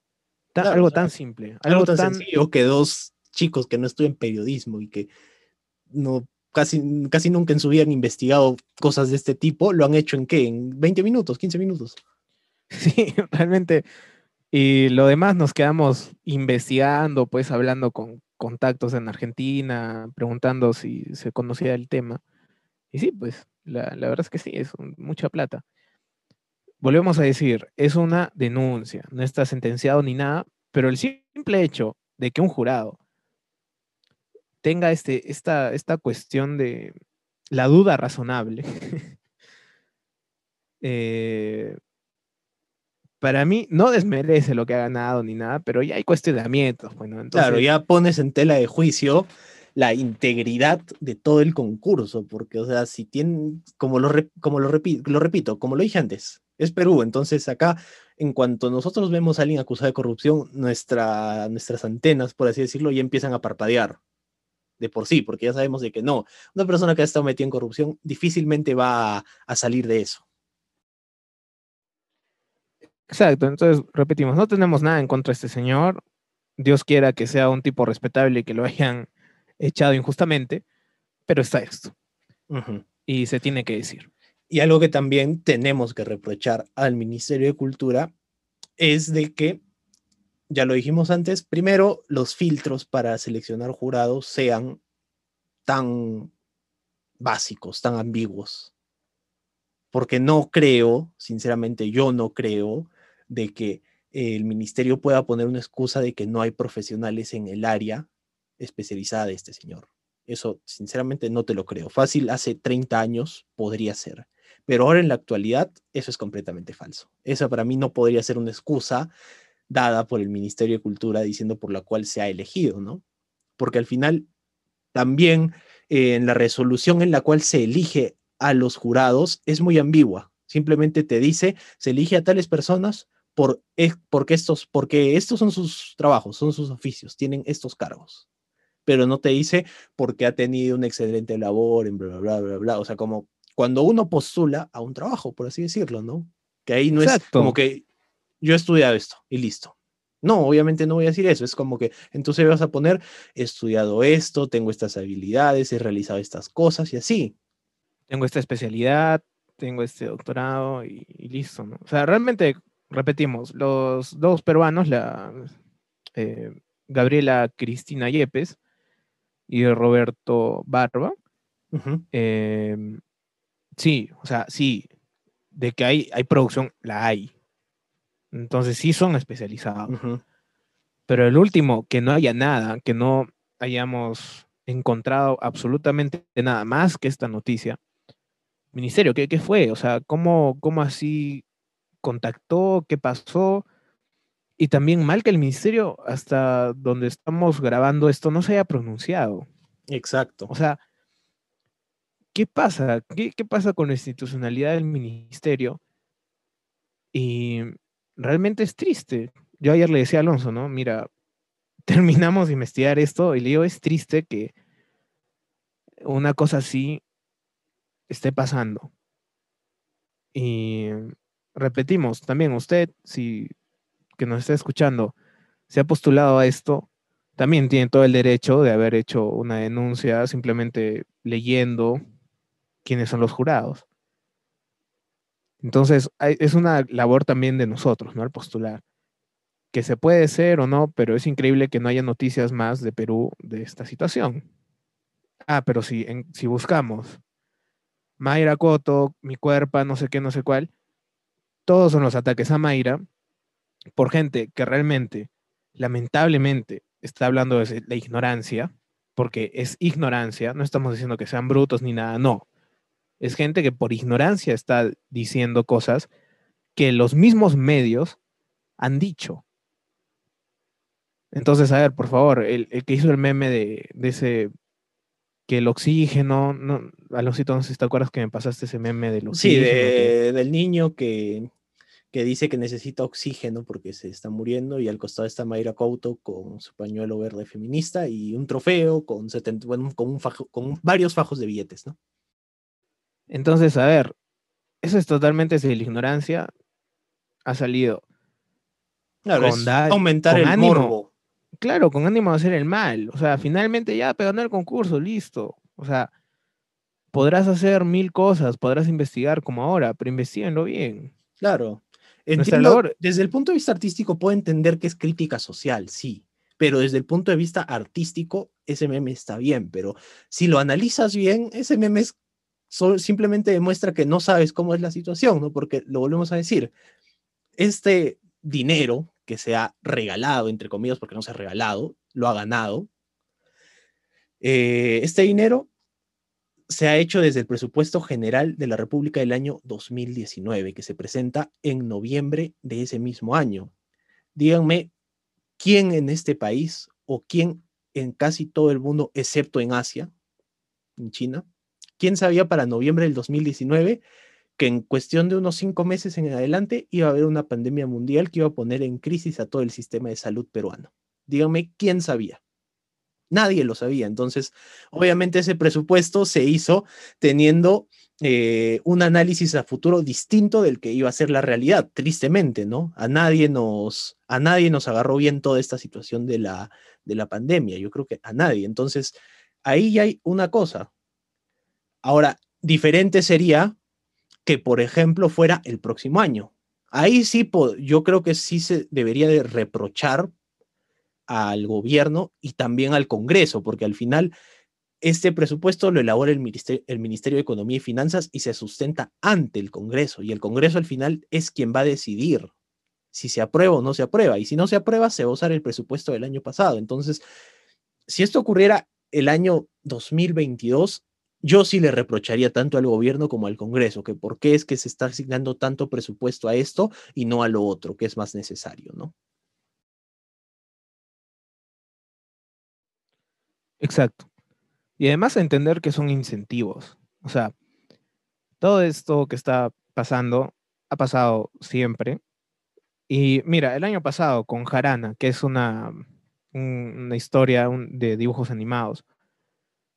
algo tan simple. Algo, tan, sencillo que dos chicos que no estudian periodismo y que no casi, casi nunca en su vida han investigado cosas de este tipo, lo han hecho en qué? En 20 minutos, 15 minutos. Sí, realmente. Y lo demás nos quedamos investigando, pues hablando con contactos en Argentina, preguntando si se conocía el tema. Y sí, pues la, verdad es que sí, es mucha plata. Volvemos a decir, es una denuncia, no está sentenciado ni nada, pero el simple hecho de que un jurado tenga este, esta, esta cuestión de la duda razonable, eh, para mí no desmerece lo que ha ganado ni nada, pero ya hay cuestionamientos. Bueno, Claro, ya pones en tela de juicio la integridad de todo el concurso, porque, o sea, si tienen, como lo, como lo, lo repito, como lo dije antes, es Perú, entonces acá, en cuanto nosotros vemos a alguien acusado de corrupción, nuestra, nuestras antenas, por así decirlo, ya empiezan a parpadear de por sí, porque ya sabemos de que no, una persona que ha estado metida en corrupción difícilmente va a salir de eso. Exacto, entonces repetimos, no tenemos nada en contra de este señor. Dios quiera que sea un tipo respetable y que lo hayan echado injustamente, pero está esto. Y se tiene que decir. Y algo que también tenemos que reprochar al Ministerio de Cultura es de que, ya lo dijimos antes, primero los filtros para seleccionar jurados sean tan básicos, tan ambiguos. porque no creo, sinceramente yo no creo, de que el ministerio pueda poner una excusa de que no hay profesionales en el área especializada de este señor. Eso, sinceramente, no te lo creo. Fácil, hace 30 años podría ser, pero ahora en la actualidad eso es completamente falso. Esa para mí no podría ser una excusa dada por el Ministerio de Cultura diciendo por la cual se ha elegido, ¿no? Porque al final también eh, en la resolución en la cual se elige a los jurados es muy ambigua. Simplemente te dice, se elige a tales personas por, porque, estos, porque estos son sus trabajos, son sus oficios, tienen estos cargos. Pero no te dice porque ha tenido una excelente labor en bla, bla, bla, bla, O sea, como cuando uno postula a un trabajo, por así decirlo, ¿no? Que ahí no es como que yo he estudiado esto y listo. No, obviamente no voy a decir eso. Es como que entonces vas a poner, he estudiado esto, tengo estas habilidades, he realizado estas cosas y así. Tengo esta especialidad, tengo este doctorado y, listo, ¿no? O sea, realmente, repetimos, los dos peruanos, la eh, Gabriela Cristina Yepes y Roberto Barba, em, sí, o sea, sí, de que hay, hay producción, la hay. Entonces sí son especializados. Pero el último, que no haya nada, que no hayamos encontrado absolutamente nada más que esta noticia. Ministerio, ¿qué, qué fue? O sea, ¿cómo, ¿cómo así contactó? ¿Qué pasó? Y también mal que el ministerio, hasta donde estamos grabando esto, no se haya pronunciado. Exacto. O sea, ¿qué pasa? ¿Qué, qué pasa con la institucionalidad del ministerio? Y realmente es triste. Yo ayer le decía a Alonso, ¿no? Mira, terminamos de investigar esto y le digo, es triste que una cosa así esté pasando. Y repetimos, también usted, si que nos está escuchando, se ha postulado a esto, también tiene todo el derecho de haber hecho una denuncia simplemente leyendo quiénes son los jurados. Entonces, es una labor también de nosotros, ¿no? Al postular. Que se puede ser o no, pero es increíble que no haya noticias más de Perú de esta situación. Ah, pero si, si buscamos Mayra Coto, mi cuerpo, no sé qué, no sé cuál, todos son los ataques a Mayra por gente que realmente, lamentablemente, está hablando de la ignorancia, porque es ignorancia, no estamos diciendo que sean brutos ni nada, no, es gente que por ignorancia está diciendo cosas que los mismos medios han dicho. Entonces, a ver, por favor, el, que hizo el meme de, ese que el oxígeno, no, Alonsito, no sé si te acuerdas que me pasaste ese meme del oxígeno. Sí, del niño que, que dice que necesita oxígeno porque se está muriendo y al costado está Mayra Couto con su pañuelo verde feminista y un trofeo con, 70, bueno, con, un con varios fajos de billetes, ¿no? Entonces, a ver, eso es totalmente de la ignorancia. Ha salido. Claro, con aumentar el morbo. Claro, con ánimo de hacer el mal. O sea, finalmente ya pegando el concurso, listo. O sea, podrás hacer mil cosas, podrás investigar como ahora, pero investiguenlo bien. Claro. Entiendo, desde el punto de vista artístico puedo entender que es crítica social, sí, pero desde el punto de vista artístico, ese meme está bien, pero si lo analizas bien, ese meme es simplemente demuestra que no sabes cómo es la situación, ¿no? Porque lo volvemos a decir, este dinero que se ha regalado, entre comillas, porque no se ha regalado, lo ha ganado, eh, este dinero se ha hecho desde el presupuesto general de la República del año 2019, que se presenta en noviembre de ese mismo año. Díganme, ¿quién en este país o quién en casi todo el mundo, excepto en Asia, en China, ¿Quién sabía para noviembre del 2019 que en cuestión de unos cinco meses en adelante iba a haber una pandemia mundial que iba a poner en crisis a todo el sistema de salud peruano? Díganme, ¿quién sabía? Nadie lo sabía. Entonces, obviamente ese presupuesto se hizo teniendo eh, un análisis a futuro distinto del que iba a ser la realidad, tristemente, ¿no? A nadie nos, a nadie nos agarró bien toda esta situación de la, de la pandemia. Yo creo que a nadie. Entonces, ahí ya hay una cosa. Ahora, diferente sería que, por ejemplo, fuera el próximo año. Ahí sí, yo creo que sí se debería de reprochar al gobierno y también al Congreso, porque al final Este presupuesto lo elabora el ministerio, el ministerio, de Economía y Finanzas y se sustenta ante el Congreso. Y el Congreso al final es quien va a decidir si se aprueba o no se aprueba. Y si no se aprueba, se va a usar el presupuesto del año pasado. Entonces, si esto ocurriera el año 2022, yo sí le reprocharía tanto al gobierno como al Congreso, que por qué es que se está asignando tanto presupuesto a esto y no a lo otro, que es más necesario, ¿no? Exacto. Y además entender que son incentivos. O sea, todo esto que está pasando ha pasado siempre. Y mira, el año pasado con Jarana, que es una, una historia de dibujos animados,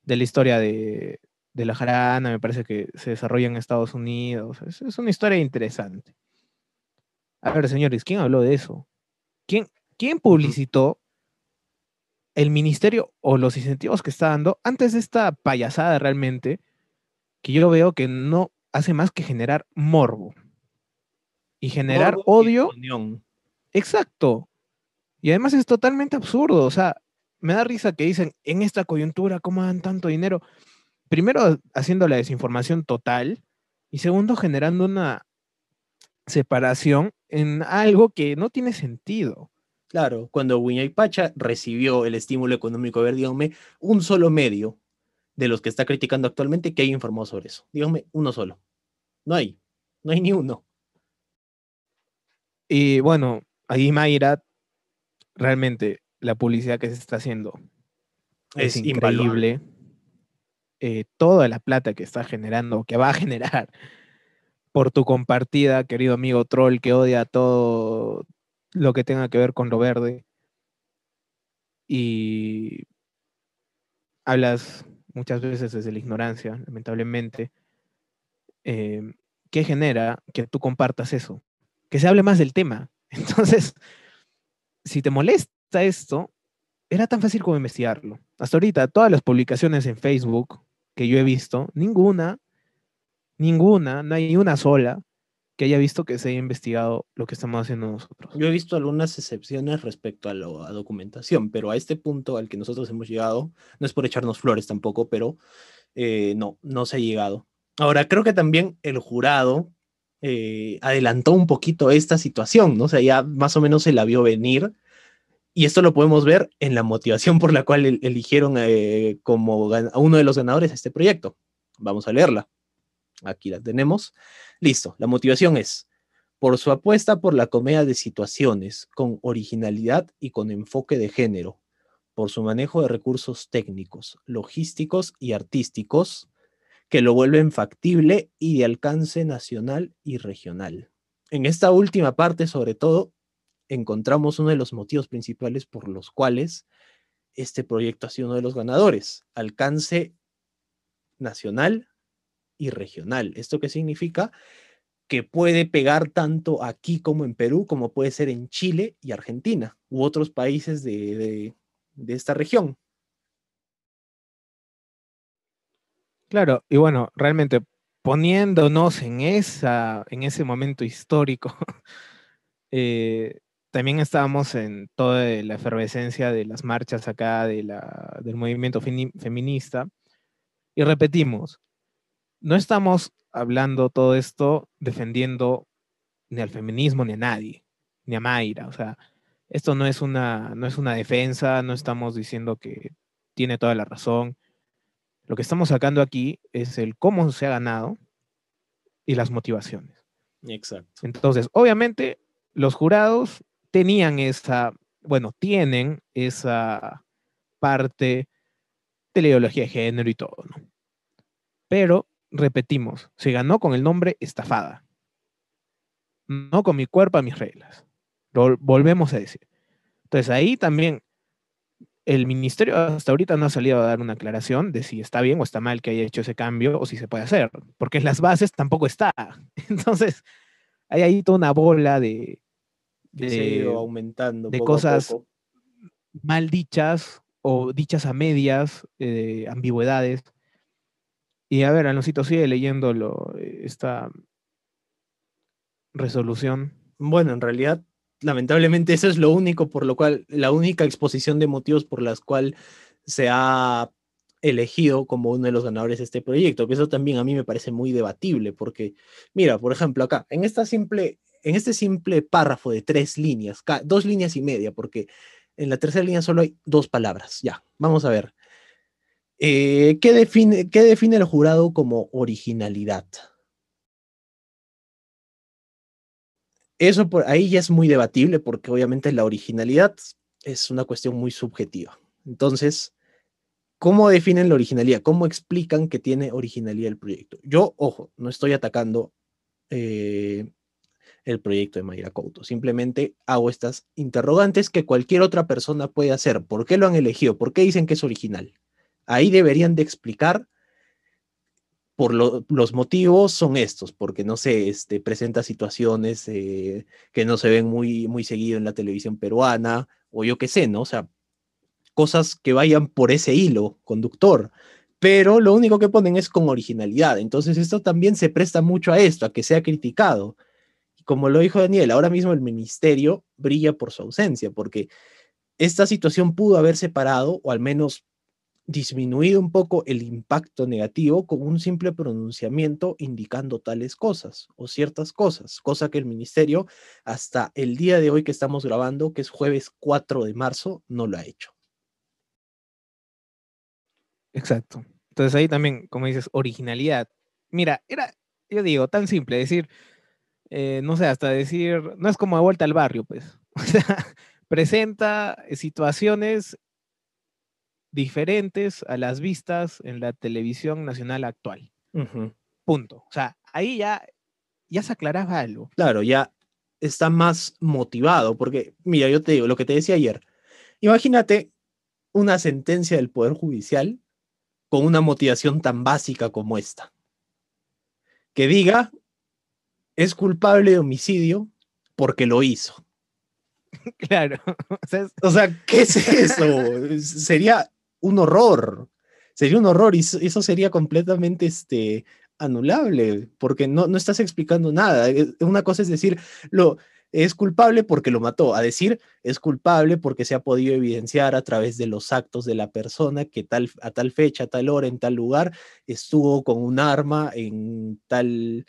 de la historia de, de la jarana, me parece que se desarrolla en Estados Unidos. Es, una historia interesante. A ver, señores, ¿quién habló de eso? ¿Quién, quién publicitó el ministerio o los incentivos que está dando antes de esta payasada realmente, que yo veo que no hace más que generar morbo y generar odio. Exacto. Y además es totalmente absurdo. O sea, me da risa que dicen, en esta coyuntura, ¿cómo dan tanto dinero? Primero, haciendo la desinformación total y segundo, generando una separación en algo que no tiene sentido. Claro, cuando Pacha recibió el estímulo económico, a ver, díganme, un solo medio de los que está criticando actualmente que haya informado sobre eso. Díganme, uno solo. No hay, no hay ni uno. Y bueno, ahí Mayra, realmente la publicidad que se está haciendo es, increíble. Eh, toda la plata que está generando, que va a generar por tu compartida, querido amigo troll que odia todo, lo que tenga que ver con lo verde. Y hablas muchas veces desde la ignorancia, lamentablemente, eh, ¿qué genera que tú compartas eso? Que se hable más del tema. Entonces, si te molesta esto, era tan fácil como investigarlo. Hasta ahorita, todas las publicaciones en Facebook que yo he visto, ninguna, ninguna, no hay una sola que haya visto que se haya investigado lo que estamos haciendo nosotros. Yo he visto algunas excepciones respecto a la documentación, pero a este punto al que nosotros hemos llegado, no es por echarnos flores tampoco, pero eh, no, no se ha llegado. Ahora, creo que también el jurado eh, adelantó un poquito esta situación, ¿no? O sea, ya más o menos se la vio venir. Y esto lo podemos ver en la motivación por la cual eligieron eh, como a uno de los ganadores a este proyecto. Vamos a leerla. Aquí la tenemos. Listo, la motivación es por su apuesta por la comedia de situaciones, con originalidad y con enfoque de género, por su manejo de recursos técnicos, logísticos y artísticos, que lo vuelven factible y de alcance nacional y regional. En esta última parte, sobre todo, encontramos uno de los motivos principales por los cuales este proyecto ha sido uno de los ganadores, alcance nacional y regional. ¿Esto qué significa? Que puede pegar tanto aquí como en Perú, como puede ser en Chile y Argentina, u otros países de, esta región. Claro, y bueno, realmente poniéndonos en, esa, en ese momento histórico, eh, también estábamos en toda la efervescencia de las marchas acá de la, del movimiento feminista, y repetimos, no estamos hablando todo esto defendiendo ni al feminismo ni a nadie, ni a Mayra. O sea, esto no es una, no es una defensa, no estamos diciendo que tiene toda la razón. Lo que estamos sacando aquí es el cómo se ha ganado y las motivaciones. Exacto. Entonces, obviamente, los jurados tenían esa, bueno, tienen esa parte de la ideología de género y todo, ¿no? Pero repetimos, se ganó con el nombre estafada. No con mi cuerpo a mis reglas. Volvemos a decir. Entonces ahí también el ministerio hasta ahorita no ha salido a dar una aclaración de si está bien o está mal que haya hecho ese cambio o si se puede hacer, porque en las bases tampoco está. Entonces hay ahí toda una bola de, de, aumentando de cosas mal dichas o dichas a medias, eh, ambigüedades, y a ver, Alonsito, sigue leyendo esta resolución. Bueno, en realidad, lamentablemente, eso es lo único por lo cual, la única exposición de motivos por las cual se ha elegido como uno de los ganadores de este proyecto, que eso también a mí me parece muy debatible, porque, mira, por ejemplo, acá, en, esta simple, en este simple párrafo de tres líneas, dos líneas y media, porque en la tercera línea solo hay dos palabras, ya, vamos a ver. Eh, ¿qué, define, ¿Qué define el jurado como originalidad? Eso por ahí ya es muy debatible porque obviamente la originalidad es una cuestión muy subjetiva. Entonces, ¿cómo definen la originalidad? ¿Cómo explican que tiene originalidad el proyecto? Yo, ojo, no estoy atacando eh, el proyecto de Mayra Couto. Simplemente hago estas interrogantes que cualquier otra persona puede hacer. ¿Por qué lo han elegido? ¿Por qué dicen que es original? Ahí deberían de explicar por los motivos son estos, porque no sé, este, presenta situaciones eh, que no se ven muy, muy seguido en la televisión peruana, o yo qué sé, ¿no? O sea, cosas que vayan por ese hilo conductor, pero lo único que ponen es con originalidad. Entonces esto también se presta mucho a esto, a que sea criticado. Como lo dijo Daniel, ahora mismo el ministerio brilla por su ausencia, porque esta situación pudo haber separado, o al menos disminuido un poco el impacto negativo con un simple pronunciamiento indicando tales cosas o ciertas cosas, cosa que el ministerio hasta el día de hoy que estamos grabando, que es jueves 4 de marzo, no lo ha hecho. Exacto. Entonces ahí también, como dices, originalidad. Mira, era, yo digo, tan simple, decir, eh, no sé, hasta decir, no es como de vuelta al barrio, pues. O sea, presenta situaciones diferentes a las vistas en la televisión nacional actual. Punto. O sea, ahí ya, ya se aclaraba algo. Claro, ya está más motivado, porque, mira, yo te digo, lo que te decía ayer, imagínate una sentencia del Poder Judicial con una motivación tan básica como esta. Que diga, es culpable de homicidio porque lo hizo. Claro. O sea, ¿qué es eso? Sería un horror. Sería un horror y eso sería completamente este, anulable, porque no, no estás explicando nada. Eh, una cosa es decir, lo, es culpable porque lo mató, a decir, es culpable porque se ha podido evidenciar a través de los actos de la persona que tal, a tal fecha, a tal hora, en tal lugar, estuvo con un arma en tal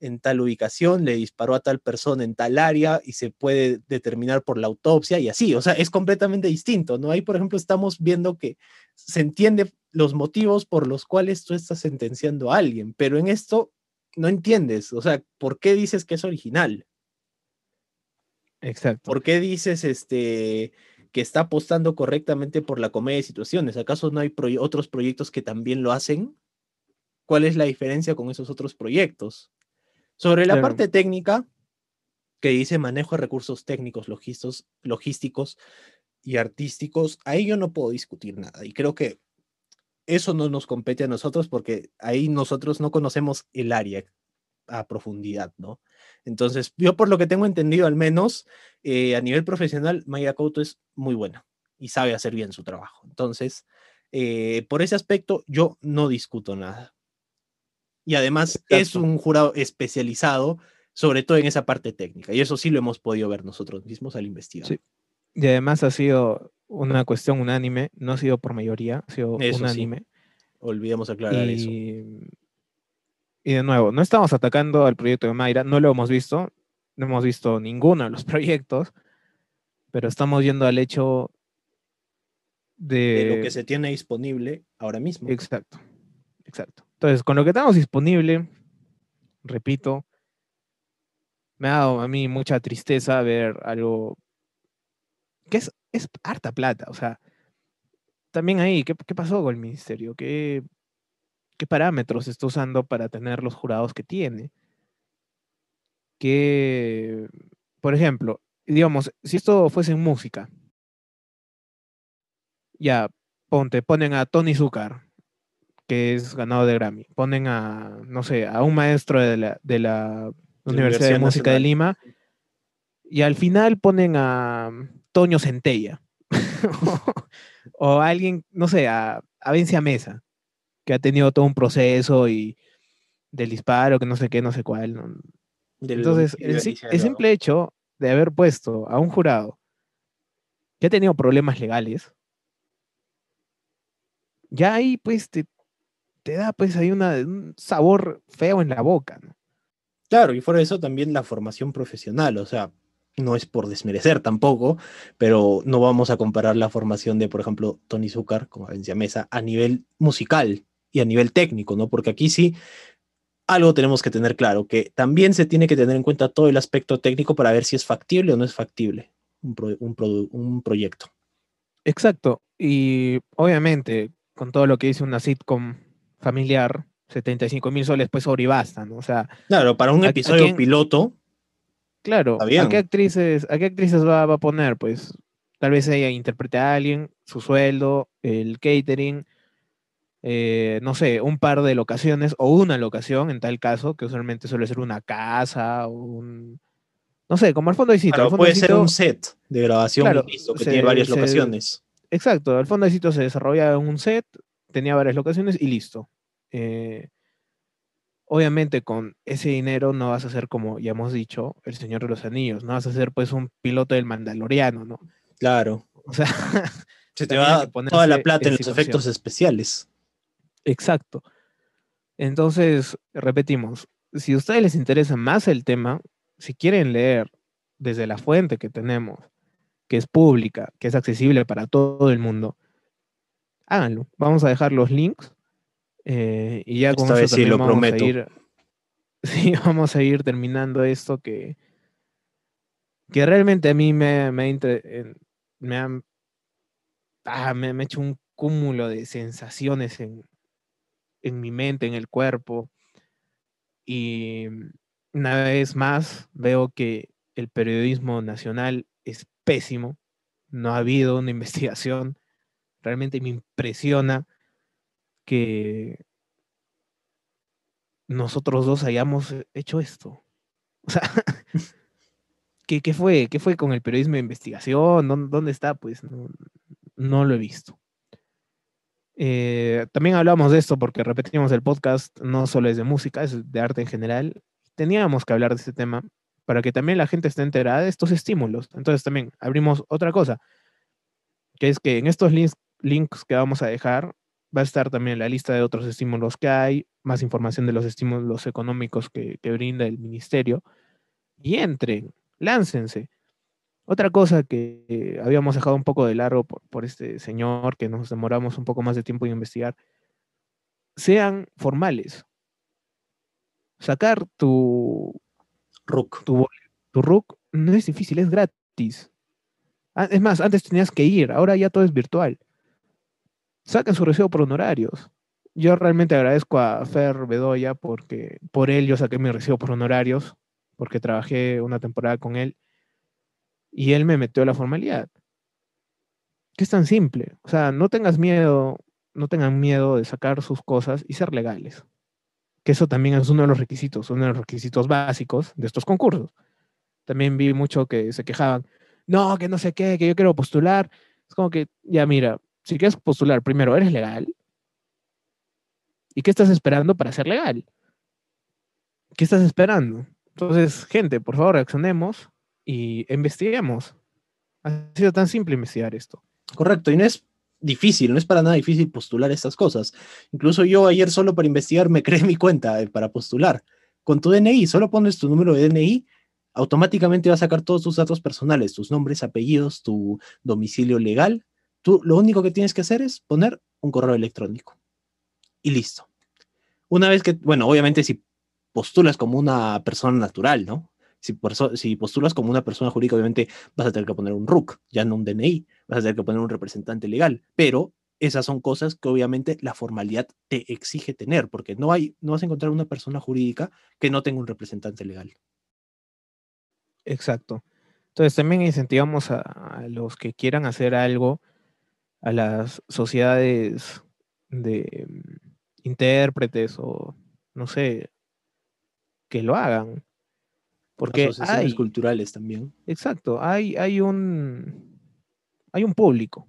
en tal ubicación, le disparó a tal persona en tal área y se puede determinar por la autopsia y así, o sea, es completamente distinto, ¿no? Ahí, por ejemplo, estamos viendo que se entiende los motivos por los cuales tú estás sentenciando a alguien, pero en esto no entiendes, o sea, ¿por qué dices que es original? Exacto. ¿Por qué dices este que está apostando correctamente por la comedia de situaciones? ¿Acaso no hay otros proyectos que también lo hacen? ¿Cuál es la diferencia con esos otros proyectos? Sobre la parte técnica, que dice manejo de recursos técnicos, logísticos y artísticos, ahí yo no puedo discutir nada. Y creo que eso no nos compete a nosotros porque ahí nosotros no conocemos el área a profundidad, ¿no? Entonces, yo por lo que tengo entendido al menos, eh, a nivel profesional, Maya Couto es muy buena y sabe hacer bien su trabajo. Entonces, eh, por ese aspecto, yo no discuto nada. Y además es un jurado especializado, sobre todo en esa parte técnica. Y eso sí lo hemos podido ver nosotros mismos al investigar. Y además ha sido una cuestión unánime, no ha sido por mayoría, ha sido unánime. Olvidemos aclarar eso. Y de nuevo, no estamos atacando al proyecto de Mayra, no lo hemos visto, no hemos visto ninguno de los proyectos, pero estamos yendo al hecho de... de lo que se tiene disponible ahora mismo. Exacto, exacto. Entonces, con lo que tenemos disponible, repito, me ha dado a mí mucha tristeza ver algo que es, es harta plata. O sea, también ahí, ¿qué, pasó con el ministerio? ¿Qué, ¿Qué parámetros está usando para tener los jurados que tiene? Que, por ejemplo, digamos, si esto fuese en música, ya, ponte, ponen a Tony Zucker, que es ganado de Grammy. Ponen a, no sé, a un maestro de la, de la Universidad, de Música de Lima y al final ponen a Toño Centella o, a alguien, no sé, a, a Vencia Mesa, que ha tenido todo un proceso y del disparo, que no sé qué, no sé cuál. Entonces, el, el simple hecho de haber puesto a un jurado que ha tenido problemas legales, ya ahí pues te, te da pues ahí una, un sabor feo en la boca, ¿no? Claro, y fuera de eso también la formación profesional, o sea, no es por desmerecer tampoco, pero no vamos a comparar la formación de, por ejemplo, Tony Zucker con Valencia Mesa a nivel musical y a nivel técnico, ¿no? Porque aquí sí algo tenemos que tener claro, que también se tiene que tener en cuenta todo el aspecto técnico para ver si es factible o no es factible un, un, un proyecto. Exacto, y obviamente con todo lo que dice una sitcom familiar, 75 mil soles, pues sobre basta, ¿no? O sea. Claro, para un episodio piloto. Claro, ¿a qué actrices, a qué actrices va, a poner? Pues tal vez ella interprete a alguien, su sueldo, el catering, eh, no sé, un par de locaciones o una locación en tal caso, que usualmente suele ser una casa o un. No sé, como al fondo de sitio. Claro, puede ser un set de grabación que tiene varias locaciones. Exacto, el fondo de sitio se desarrolla en un set, tenía varias locaciones y listo. Eh, obviamente con ese dinero no vas a ser como ya hemos dicho, el Señor de los Anillos, no vas a ser pues un piloto del Mandaloriano, ¿no? Claro. O sea, se te va toda la plata en, los efectos especiales. Exacto. Entonces, repetimos, si a ustedes les interesa más el tema, si quieren leer desde la fuente que tenemos, que es pública, que es accesible para todo el mundo, háganlo. Vamos a dejar los links eh, y ya con eso también vamos a ir. Sí, vamos a ir terminando esto que, que realmente a mí me, me, me, han, ah, me, me, ha hecho un cúmulo de sensaciones en, en mi mente, en el cuerpo. Y una vez más veo que el periodismo nacional es pésimo. No ha habido una investigación. Realmente me impresiona que nosotros dos hayamos hecho esto. O sea, ¿qué, ¿qué, fue? ¿Qué fue con el periodismo de investigación? ¿Dónde, está? Pues no, lo he visto. Eh, también hablamos de esto porque repetimos el podcast, no solo es de música, es de arte en general. Teníamos que hablar de este tema para que también la gente esté enterada de estos estímulos. Entonces también abrimos otra cosa, que es que en estos links, links que vamos a dejar va a estar también la lista de otros estímulos que hay, más información de los estímulos económicos que, brinda el ministerio. Y entren, láncense. Otra cosa que habíamos dejado un poco de largo por, este señor, que nos demoramos un poco más de tiempo en investigar, sean formales. Sacar tu RUC. Tu, tu RUC no es difícil, es gratis. Ah, es más, antes tenías que ir, ahora ya todo es virtual saquen su recibo por honorarios. Yo realmente agradezco a Fer Bedoya porque por él yo saqué mi recibo por honorarios, porque trabajé una temporada con él y él me metió la formalidad. Que es tan simple. O sea, no tengas miedo, no tengan miedo de sacar sus cosas y ser legales. Que eso también es uno de los requisitos, uno de los requisitos básicos de estos concursos. También vi mucho que se quejaban, no, que no sé qué, que yo quiero postular. Es como que, ya mira, si quieres postular, primero, ¿eres legal? ¿Y qué estás esperando para ser legal? ¿Qué estás esperando? Entonces, gente, por favor, reaccionemos y investiguemos. Ha sido tan simple investigar esto. Correcto, y no es difícil, no es para nada difícil postular estas cosas. Incluso yo ayer solo para investigar me creé mi cuenta eh, para postular. Con tu DNI, solo pones tu número de DNI, automáticamente va a sacar todos tus datos personales, tus nombres, apellidos, tu domicilio legal Tú lo único que tienes que hacer es poner un correo electrónico. Y listo. Una vez que, bueno, obviamente si postulas como una persona natural, ¿no? Si, si, postulas como una persona jurídica, obviamente vas a tener que poner un RUC, ya no un DNI, vas a tener que poner un representante legal, pero esas son cosas que obviamente la formalidad te exige tener, porque no hay, no vas a encontrar una persona jurídica que no tenga un representante legal. Exacto. Entonces también incentivamos a los que quieran hacer algo a las sociedades de mm, intérpretes o no sé, que lo hagan. Porque asociaciones culturales también. Exacto, hay, hay un hay un público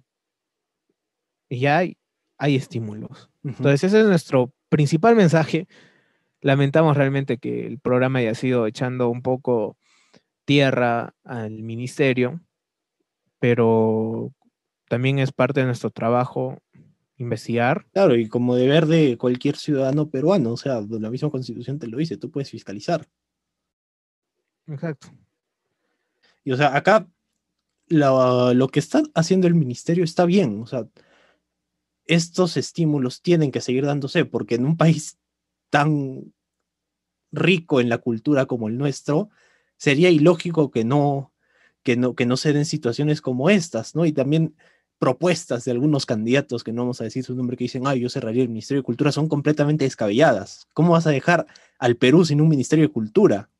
y hay, hay estímulos. Entonces ese es nuestro principal mensaje. Lamentamos realmente que el programa haya sido echando un poco tierra al ministerio, pero también es parte de nuestro trabajo investigar. Claro, y como deber de cualquier ciudadano peruano, o sea, la misma constitución te lo dice, tú puedes fiscalizar. Exacto. Y o sea, acá lo, que está haciendo el ministerio está bien, o sea, estos estímulos tienen que seguir dándose, porque en un país tan rico en la cultura como el nuestro, sería ilógico que no, que no, que no se den situaciones como estas, ¿no? Y también propuestas de algunos candidatos, que no vamos a decir su nombre, que dicen, ay, yo cerraría el Ministerio de Cultura, son completamente descabelladas. ¿Cómo vas a dejar al Perú sin un Ministerio de Cultura?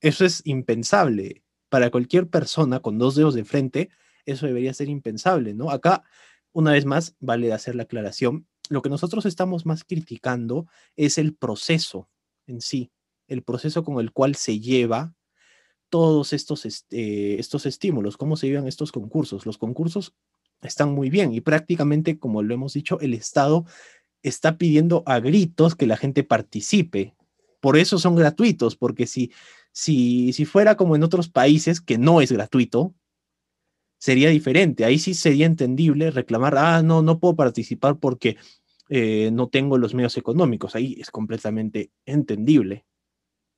Eso es impensable. Para cualquier persona con dos dedos de frente, eso debería ser impensable, ¿no? Acá, una vez más, vale hacer la aclaración. Lo que nosotros estamos más criticando es el proceso en sí, el proceso con el cual se lleva todos estos, este, estos estímulos, cómo se llevan estos concursos. Los concursos están muy bien y prácticamente, como lo hemos dicho, el Estado está pidiendo a gritos que la gente participe. Por eso son gratuitos, porque si, si, si fuera como en otros países, que no es gratuito, sería diferente. Ahí sí sería entendible reclamar, ah, no, no puedo participar porque eh, no tengo los medios económicos. Ahí es completamente entendible.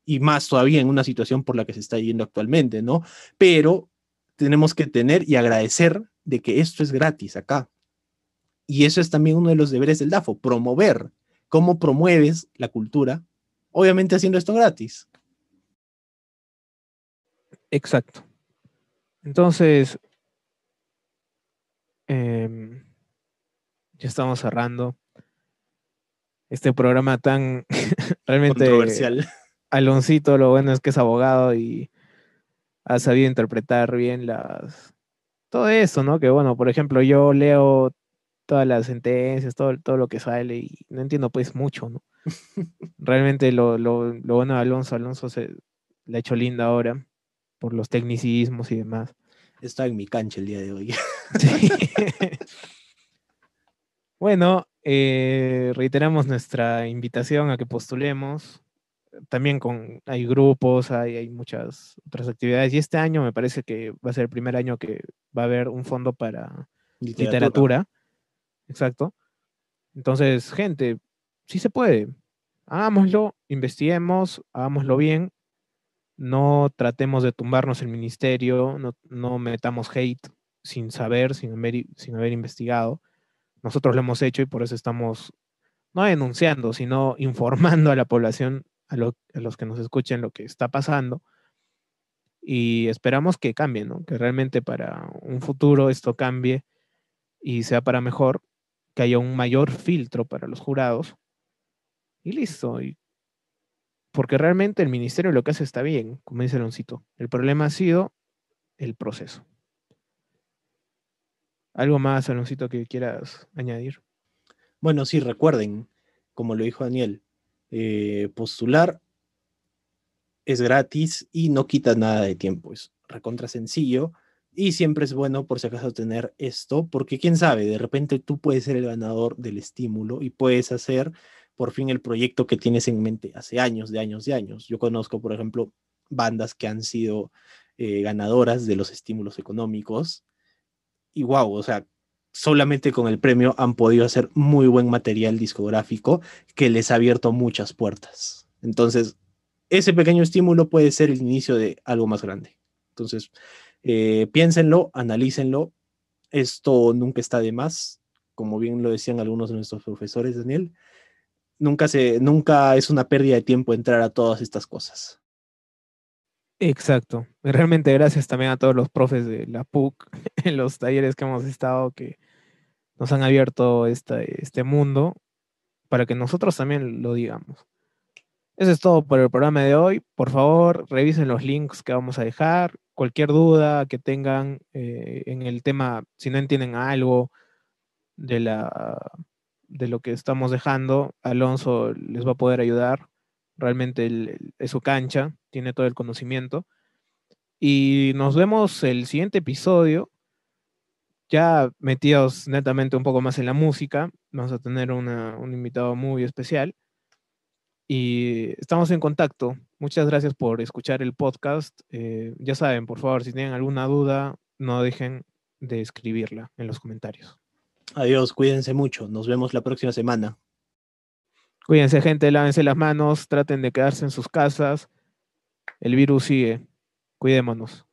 Y más todavía en una situación por la que se está yendo actualmente, ¿no? Pero tenemos que tener y agradecer de que esto es gratis acá. Y eso es también uno de los deberes del DAFO, promover. ¿Cómo promueves la cultura? Obviamente haciendo esto gratis. Exacto. Entonces, em, ya estamos cerrando este programa tan realmente controversial. Aloncito, lo bueno es que es abogado y ha sabido interpretar bien las todo eso, ¿no? Que bueno, por ejemplo, yo leo todas las sentencias, todo, todo lo que sale y no entiendo pues mucho, ¿no? Realmente lo, lo, lo, bueno de Alonso, Alonso se le ha hecho linda ahora por los tecnicismos y demás. Está en mi cancha el día de hoy. bueno, eh, reiteramos nuestra invitación a que postulemos también con, hay grupos, hay, hay muchas otras actividades. Y este año me parece que va a ser el primer año que va a haber un fondo para literatura. Exacto. Entonces, gente, sí se puede. Hagámoslo, investiguemos, hagámoslo bien. No tratemos de tumbarnos el ministerio, no, no metamos hate sin saber, sin haber, sin haber investigado. Nosotros lo hemos hecho y por eso estamos no denunciando, sino informando a la población a, los que nos escuchen lo que está pasando y esperamos que cambie, ¿no? Que realmente para un futuro esto cambie y sea para mejor, que haya un mayor filtro para los jurados y listo. Porque realmente el ministerio lo que hace está bien, como dice Loncito. El problema ha sido el proceso. ¿Algo más, Aloncito, que quieras añadir? Bueno, sí, recuerden, como lo dijo Daniel, eh, postular es gratis y no quita nada de tiempo. Es recontra sencillo y siempre es bueno por si acaso tener esto, porque quién sabe, de repente tú puedes ser el ganador del estímulo y puedes hacer por fin el proyecto que tienes en mente hace años, de años, de años. Yo conozco, por ejemplo, bandas que han sido eh, ganadoras de los estímulos económicos y wow, o sea, solamente con el premio han podido hacer muy buen material discográfico que les ha abierto muchas puertas. Entonces, ese pequeño estímulo puede ser el inicio de algo más grande. Entonces, eh, piénsenlo, analícenlo. Esto nunca está de más, como bien lo decían algunos de nuestros profesores, Daniel. Nunca, se, nunca es una pérdida de tiempo entrar a todas estas cosas. Exacto. Realmente gracias también a todos los profes de la PUC en los talleres que hemos estado que nos han abierto este mundo para que nosotros también lo digamos. Eso es todo por el programa de hoy. Por favor, revisen los links que vamos a dejar. Cualquier duda que tengan eh, en el tema, si no entienden algo de, la, de lo que estamos dejando, Alonso les va a poder ayudar. Realmente es su cancha, tiene todo el conocimiento. Y nos vemos el siguiente episodio ya metidos netamente un poco más en la música, vamos a tener un invitado muy especial y estamos en contacto. Muchas gracias por escuchar el podcast. Eh, ya saben, por favor, si tienen alguna duda, no dejen de escribirla en los comentarios. Adiós, cuídense mucho. Nos vemos la próxima semana. Cuídense, gente, lávense las manos, traten de quedarse en sus casas. El virus sigue. Cuidémonos.